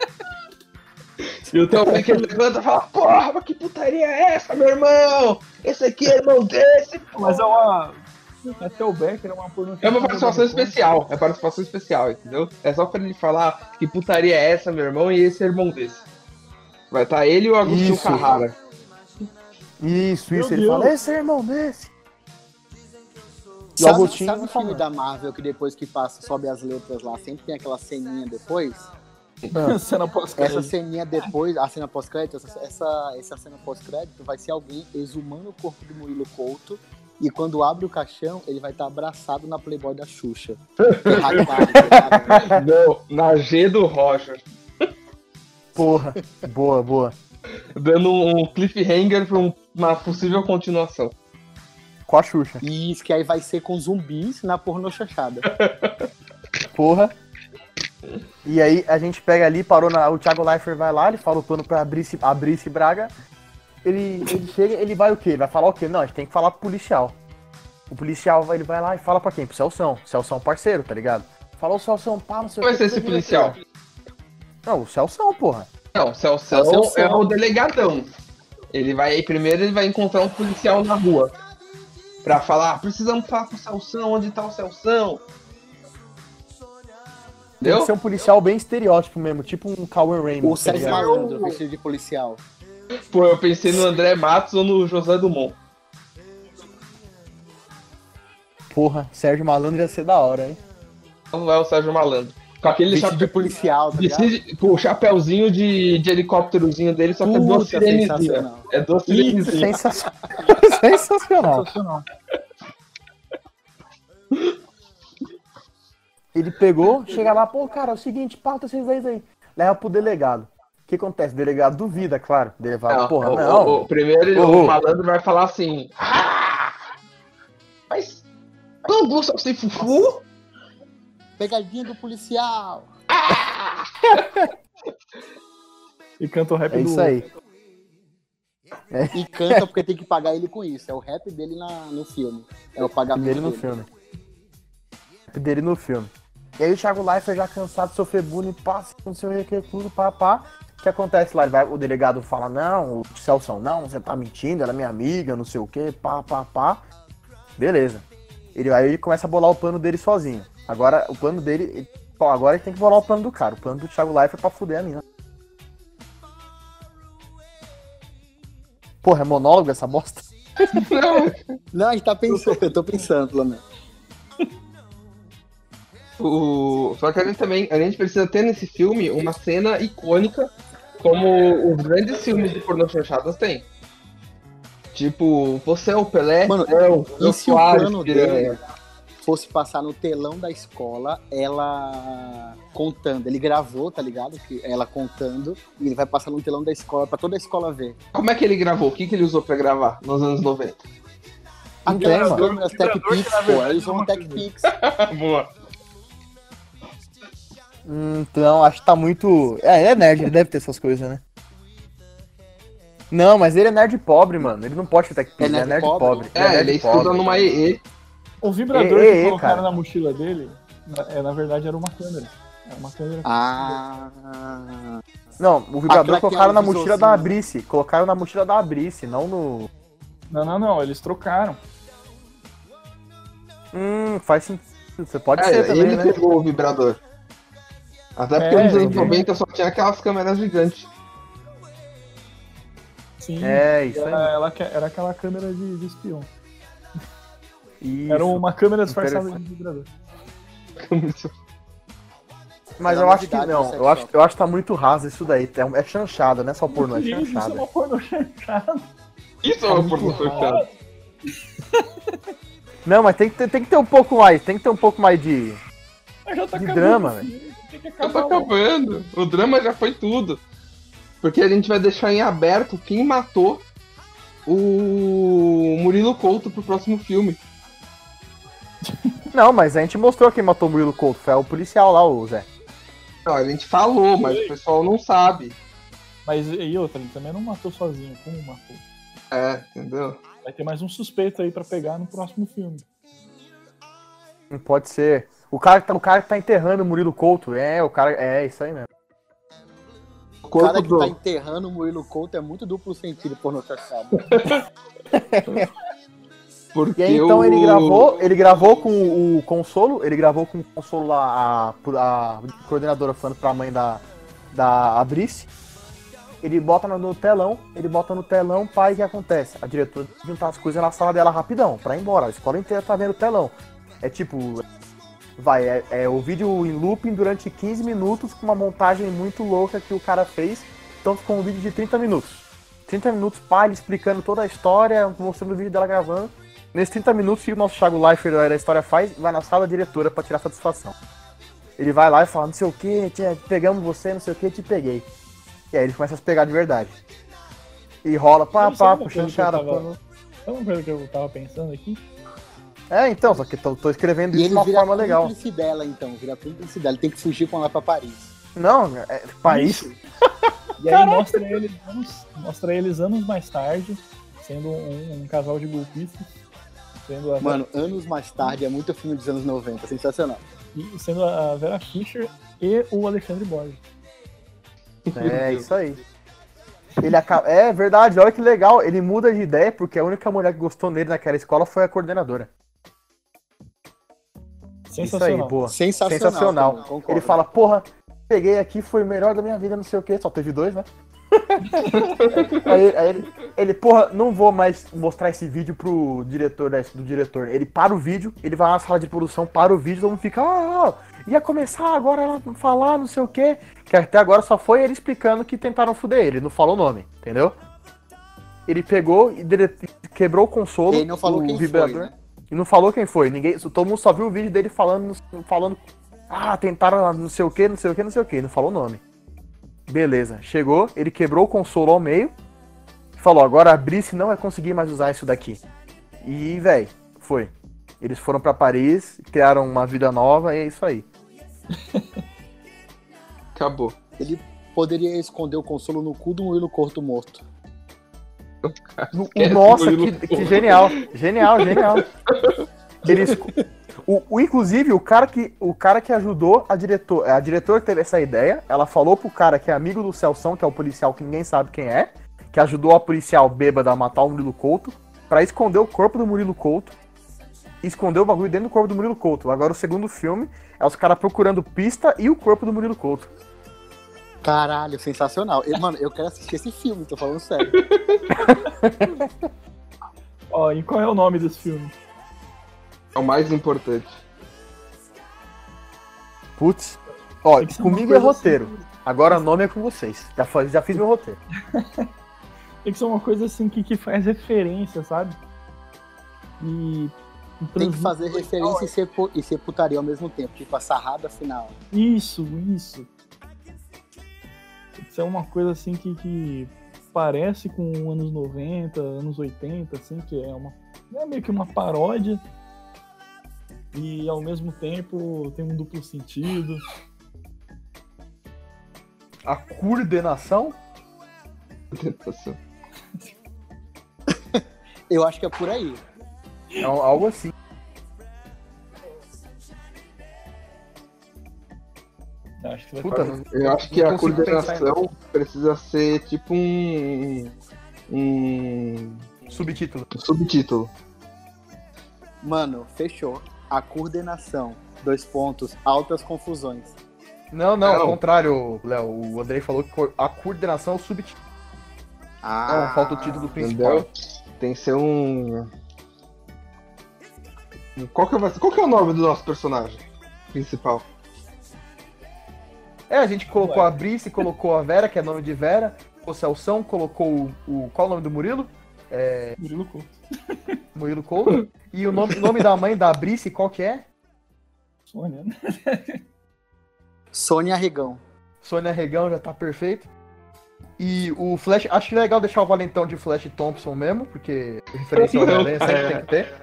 E o Tel Becker levanta e fala, porra, mas que putaria é essa, meu irmão? Esse aqui é irmão desse, pô." Mas é uma. Até o Becker é uma. É uma participação especial, é participação especial, entendeu? É só pra ele falar que putaria é essa, meu irmão, e esse é irmão desse. Vai estar ele e o Agostinho Isso. Carrara. Isso, Meu isso. Ele Deus. fala, esse é irmão desse. E o Sabe, Agostinho sabe o filme da Marvel que depois que passa, sobe as letras lá, sempre tem aquela ceninha depois? <laughs> Cena Essa ceninha depois, a cena pós-crédito, essa, essa, essa cena pós-crédito vai ser alguém exumando o corpo do Murilo Couto e quando abre o caixão, ele vai estar abraçado na Playboy da Xuxa. <laughs> Tá? No, na G do Roger. Porra, boa, boa. Dando um cliffhanger pra um- uma possível continuação. Com a Xuxa. Isso, que aí vai ser com zumbis na porno chanchada. Porra. E aí a gente pega ali, parou na. O Thiago Leifert vai lá, ele fala o plano pra Abrice, Abrice Braga. Ele, ele chega, ele vai o quê? Ele vai falar o quê? Não, a gente tem que falar pro policial. O policial vai, ele vai lá e fala pra quem? Pro Celção. Celção parceiro, tá ligado? Falou o Celção, pá, não sei vai ser que. esse policial? Não, o Celção, porra. Não, o Celção Celção. é o delegadão. Ele vai, primeiro ele vai encontrar um policial na rua. Pra falar, "Ah, precisamos falar com o Celção, onde tá o Celção? Tem que Entendeu? ser um policial bem estereótipo mesmo, tipo um Cauê Raymond. O tá Sérgio? Malandro, vestido de policial. Pô, eu pensei no André Matos ou no José Dumont. Porra, Sérgio Malandro ia ser da hora, hein? Não é o Sérgio Malandro. Com aquele Vestido de policial, tá vestido- com o chapéuzinho de, de helicópterozinho dele, só que é duas Puta, sirenezinhas. sensacional. É duas sirenezinhas. <laughs> sensacional. sensacional. Sensacional. Ele pegou, chega lá, pô, cara, é o seguinte, pauta esses aí, aí. Leva pro delegado. O que acontece? O delegado duvida, claro. O delegado, Não, porra, o, não. o- o primeiro ô. o malandro vai falar assim. "Ah, mas. Bambu sem fufu? Pegadinha do policial. E canta o rap É do isso aí. E canta porque <laughs> tem que pagar ele com isso. É o rap dele na, no filme. É o pagamento dele no dele. filme. Dele no filme. E aí o Thiago Leifert já cansado de sofrer bullying, passa, não sei o que, tudo, pá, pá. O que acontece lá? Vai, o delegado fala, não, o Celso, não, você tá mentindo, ela é minha amiga, não sei o que, pá, pá, pá. Beleza. Ele aí ele começa a bolar o plano dele sozinho. Agora, o plano dele. ele- Bom, agora ele tem que bolar o plano do cara. O plano do Thiago Leifert é pra fuder a mina. Porra, é monólogo essa bosta? Não. Não, a gente tá pensando. Eu tô pensando, pelo menos. O... Só que a gente também. A gente precisa ter nesse filme uma cena icônica, como os grandes filmes de pornô chanchadas têm. Tipo, você é o Pelé? Mano, não, eu E se o Soares, plano piranha. dele fosse passar no telão da escola, ela contando. Ele gravou, tá ligado? Que ela contando. E ele vai passar no telão da escola pra toda a escola ver. Como é que ele gravou? O que, que ele usou pra gravar nos anos 90? Não tem, Aquelas câmeras TechPix, pô. Eles usam TechPix. <laughs> Boa. Hum, Então, acho que tá muito. É, ele é nerd, ele deve ter essas coisas, né? Não, mas ele é nerd pobre, mano. Ele não pode ter tech É ele é nerd nerd pobre? pobre. É, ele nerd estuda pobre. numa EE. O vibrador ei, que colocaram cara. na mochila dele, na, é, na verdade, era uma câmera. Era uma câmera. Ah. Não, o vibrador Aquela que colocaram é na mochila visorzinho. da Abrice. Colocaram na mochila da Abrice, não no. Não, não, não, eles trocaram. Hum, faz sentido. Você pode É, ser também, ele né? pegou o vibrador. Até porque É, nos anos ele- 90 só tinha aquelas câmeras gigantes. Sim. É, isso era, aí. ela era aquela câmera de, de espião. Isso. Era uma câmera disfarçada de vibrador. Mas eu acho que não. Eu acho, eu acho que tá muito raso isso daí. É, é chanchada, não é só pornô, é Isso, isso é chanchada. uma porno chanchada. Isso é uma pornô chanchada. Não, mas tem que, ter, tem que ter um pouco mais. Tem que ter um pouco mais de. Tá De drama, o Já tá acabando. O drama já foi tudo. Porque a gente vai deixar em aberto quem matou o Murilo Couto pro próximo filme. Não, mas a gente mostrou quem matou o Murilo Couto. Foi o policial lá, o Zé. Não, a gente falou, mas o pessoal não sabe. Mas e outra, ele também não matou sozinho. Como matou? É, entendeu? Vai ter mais um suspeito aí pra pegar no próximo filme. Não pode ser. O cara, que tá- o cara que tá enterrando o Murilo Couto. É, o cara. É, isso aí mesmo. O cara que do. tá enterrando o Murilo Couto é muito duplo sentido pornô chanchado. <laughs> Porque E aí, então o- ele gravou, ele gravou com o Consolo, ele gravou com o Consolo lá, a, a coordenadora falando pra mãe da, da Abrice. Ele bota no, no telão, ele bota no telão, pai, o que acontece? A diretora juntar as coisas na sala dela rapidão, pra ir embora. A escola inteira tá vendo o telão. É tipo, vai, é, é o vídeo em looping durante 15 minutos com uma montagem muito louca que o cara fez. Então ficou um vídeo de 30 minutos. 30 minutos, pai, ele explicando toda a história, mostrando o vídeo dela gravando. Nesses 30 minutos, que o nosso Thiago Leifert da história faz? Vai na sala da diretora pra tirar satisfação. Ele vai lá e fala, não sei o que, pegamos você, não sei o que, te peguei. E aí ele começa a se pegar de verdade. E rola, pá, não pá, puxando o cara. tava- pá. Sabe uma coisa que eu tava pensando aqui? É, então, só que tô, tô escrevendo E isso de ele uma vira forma legal. cúmplice dela, então. Vira cúmplice dela. Ele tem que fugir com ela pra Paris. Não, é, país. <laughs> E aí mostra eles, anos, mostra eles anos mais tarde, sendo um, um casal de golpistas. Sendo a, Mano, anos mais tarde, é muito filme dos anos 90. Sensacional. e sendo a Vera Fischer e o Alexandre Borges. É isso aí. Ele acaba... É verdade, olha que legal. Ele muda de ideia porque a única mulher que gostou nele naquela escola foi a coordenadora. Isso aí, Sensacional. boa. Sensacional. Sensacional. também. Ele fala, porra, peguei aqui, foi o melhor da minha vida, não sei o que, só teve dois, né? <laughs> aí, aí ele, ele, porra, não vou mais mostrar esse vídeo pro diretor né, do diretor. Ele para o vídeo, ele vai na sala de produção, para o vídeo, todo mundo fica, ah, ah, ia começar agora ela falar, não sei o que. Que até agora só foi ele explicando que tentaram fuder ele, não falou o nome, entendeu? Ele pegou e quebrou o consolo, Ele não falou o quem vibrador. foi, né? E não falou quem foi. Ninguém, todo mundo só viu o vídeo dele falando, falando, ah, tentaram não sei o que, não sei o que, não sei o que. Não falou o nome. Beleza. Chegou, ele quebrou o consolo ao meio. Falou, agora a Brice não vai conseguir mais usar isso daqui. E, véi, foi. Eles foram pra Paris, criaram uma vida nova e é isso aí. <laughs> Acabou. Ele poderia esconder o consolo no cu do Murilo Corto morto. <laughs> Nossa, o Murilo que, que genial. Genial, <laughs> genial. Eles, o, o- inclusive, o cara que, o cara que ajudou a diretora, a diretora teve essa ideia, ela falou pro cara que é amigo do Celção, que é o policial que ninguém sabe quem é, que ajudou a policial bêbada a matar o Murilo Couto, pra esconder o corpo do Murilo Couto, esconder o bagulho dentro do corpo do Murilo Couto. Agora o segundo filme é os caras procurando pista e o corpo do Murilo Couto. Caralho, sensacional. Eu- mano, eu quero assistir esse filme, tô falando sério. <laughs> Ó, e qual é o nome desse filme? É o mais importante. Putz. Ó, Tem que ser uma comigo é coisa roteiro. assim- Agora o nome é com vocês. Já, fa- já fiz meu roteiro. <laughs> Tem que ser uma coisa assim que, que faz referência, sabe? E. e Tem que transmite- fazer referência e ser, pu- e ser putaria ao mesmo tempo. Tipo, a sarrada final. Isso, isso. Que ser uma coisa assim que, que parece com anos 90, anos 80, assim, que é uma. É meio que uma paródia. E ao mesmo tempo tem um duplo sentido. A coordenação? Eu acho que é por aí. É algo assim. Acho que vai Puta, não- Eu acho que Não a coordenação precisa ser tipo um. Um subtítulo. subtítulo. Mano, fechou. A coordenação. Dois pontos. Altas confusões. Não, não, Não. ao contrário, Léo. O Andrei falou que a coordenação é o subtítulo. Ah, Não, falta o título principal. Entendeu? Tem que ser um. Qual que, vai ser- qual que é o nome do nosso personagem principal? É, a gente colocou Ué. a Brice, colocou a Vera, que é nome de Vera. O Celção colocou o, o- Qual é o nome do Murilo? Murilo Couto. Murilo Couto. E o nome, nome da mãe da Brice, qual que é? Sônia, né? Sônia Regão. Sônia Regão já tá perfeito. E o Flash, acho legal deixar o Valentão de Flash Thompson mesmo, porque referência ao Homem-Aranha sempre É. tem que ter.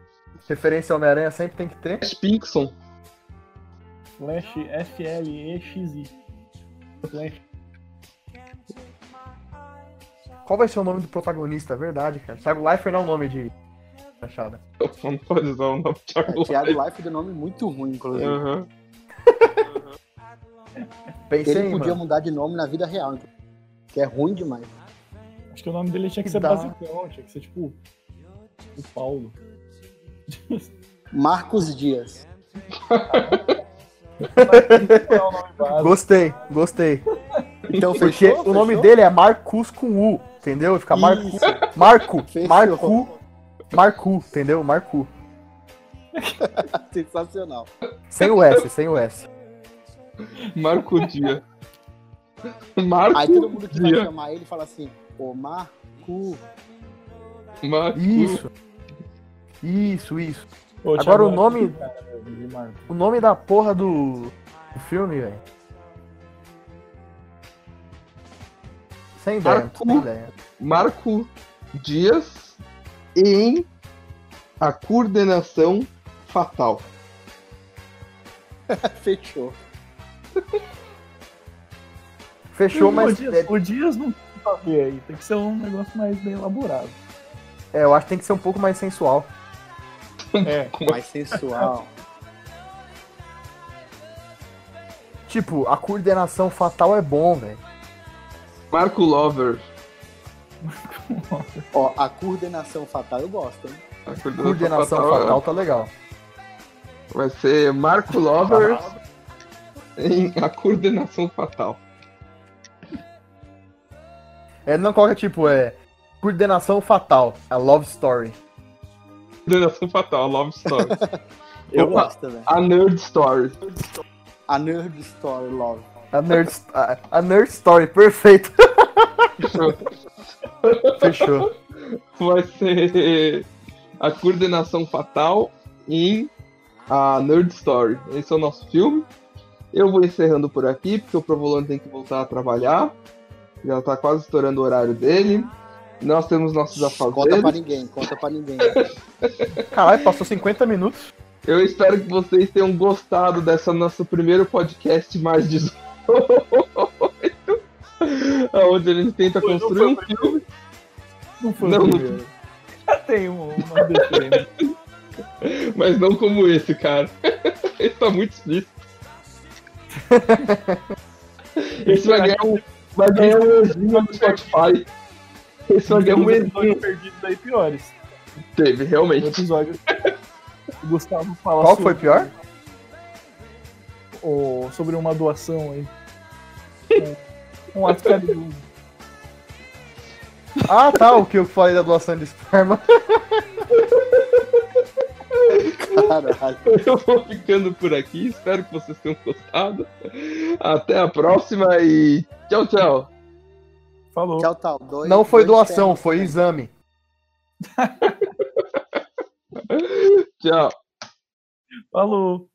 Referência ao Homem-Aranha sempre tem que ter. Flash Pinkson. Flash F-L-E-X-I. Qual vai ser o nome do protagonista? É verdade, cara. Thiago Leifert não é o nome de achada. Não pode usar o nome de Thiago Thiago Life deu nome muito ruim, inclusive. Aham. <laughs> Pensei, Ele em, podia mano. mudar de nome na vida real, que é ruim demais. Acho que o nome dele tinha que Que ser dá. basicão, tinha que ser tipo. O Paulo. Marcos Dias. <laughs> Gostei, gostei. Então Porque fechou? o nome Fechou? dele é Marcus com U, entendeu? Fica Marco, Isso. Marco, <laughs> Fechou. Marco, Marco, entendeu? Marco. <laughs> Sensacional. Sem o S, sem o S. Marco Dia. <laughs> Marco Aí todo mundo que vai Dia. chamar ele fala assim, ô Marco. Marco. Isso. Isso, isso. Pô, Agora o nome- cara, meu. O nome da porra do, do filme, velho. Sem ideia, Marco. sem ideia. Marco Dias em a coordenação fatal. <laughs> Fechou. Fechou, mas. o, Dias, o Dias não tem pra ver aí. Tem que ser um negócio mais bem elaborado. É, eu acho que tem que ser um pouco mais sensual. <laughs> É. Mais sensual. Tipo, a coordenação fatal é bom, velho. Marco Lover. Ó, a coordenação fatal eu gosto, hein? A coordenação, Coordenação fatal tá legal. Vai ser Marco Lover em a coordenação fatal. Ele não coloca, tipo, é. Coordenação fatal. A love story. Coordenação fatal, Love Story. <laughs> Eu Opa. gosto, velho. a Nerd Story. A Nerd Story Love. A nerd, a, a nerd story, perfeito. Fechou. <laughs> Vai ser a coordenação fatal em a Nerd Story. Esse é o nosso filme. Eu vou encerrando por aqui, porque o Provolone tem que voltar a trabalhar. Já tá quase estourando o horário dele. Nós temos nossos Conta pra afazeres. ninguém, conta pra ninguém. <laughs> Caralho, passou 50 minutos. Eu espero que vocês tenham gostado dessa nosso primeiro podcast mais 18. <laughs> Onde a gente tenta Foi, construir um filme. Não foi Não, não-. Já tem um, uma. <laughs> Mas não como esse, cara. Esse tá muito explícito. Esse vai ganhar um, vai ganhar um no Spotify. Esse vai ganhar um Temos exinho. episódios perdidos aí piores. Teve, O realmente. episódio. O Gustavo fala Qual sobre, foi pior? o- sobre uma doação aí. Um, um ato caridoso. Ah, tá, o que eu falei da doação de esperma. Caralho. <laughs> Eu vou ficando por aqui. Espero que vocês tenham gostado. Até a próxima e tchau, tchau. Falou. Tchau, tal. Dois, Não foi doação, temas. foi exame. <laughs> Tchau. Falou.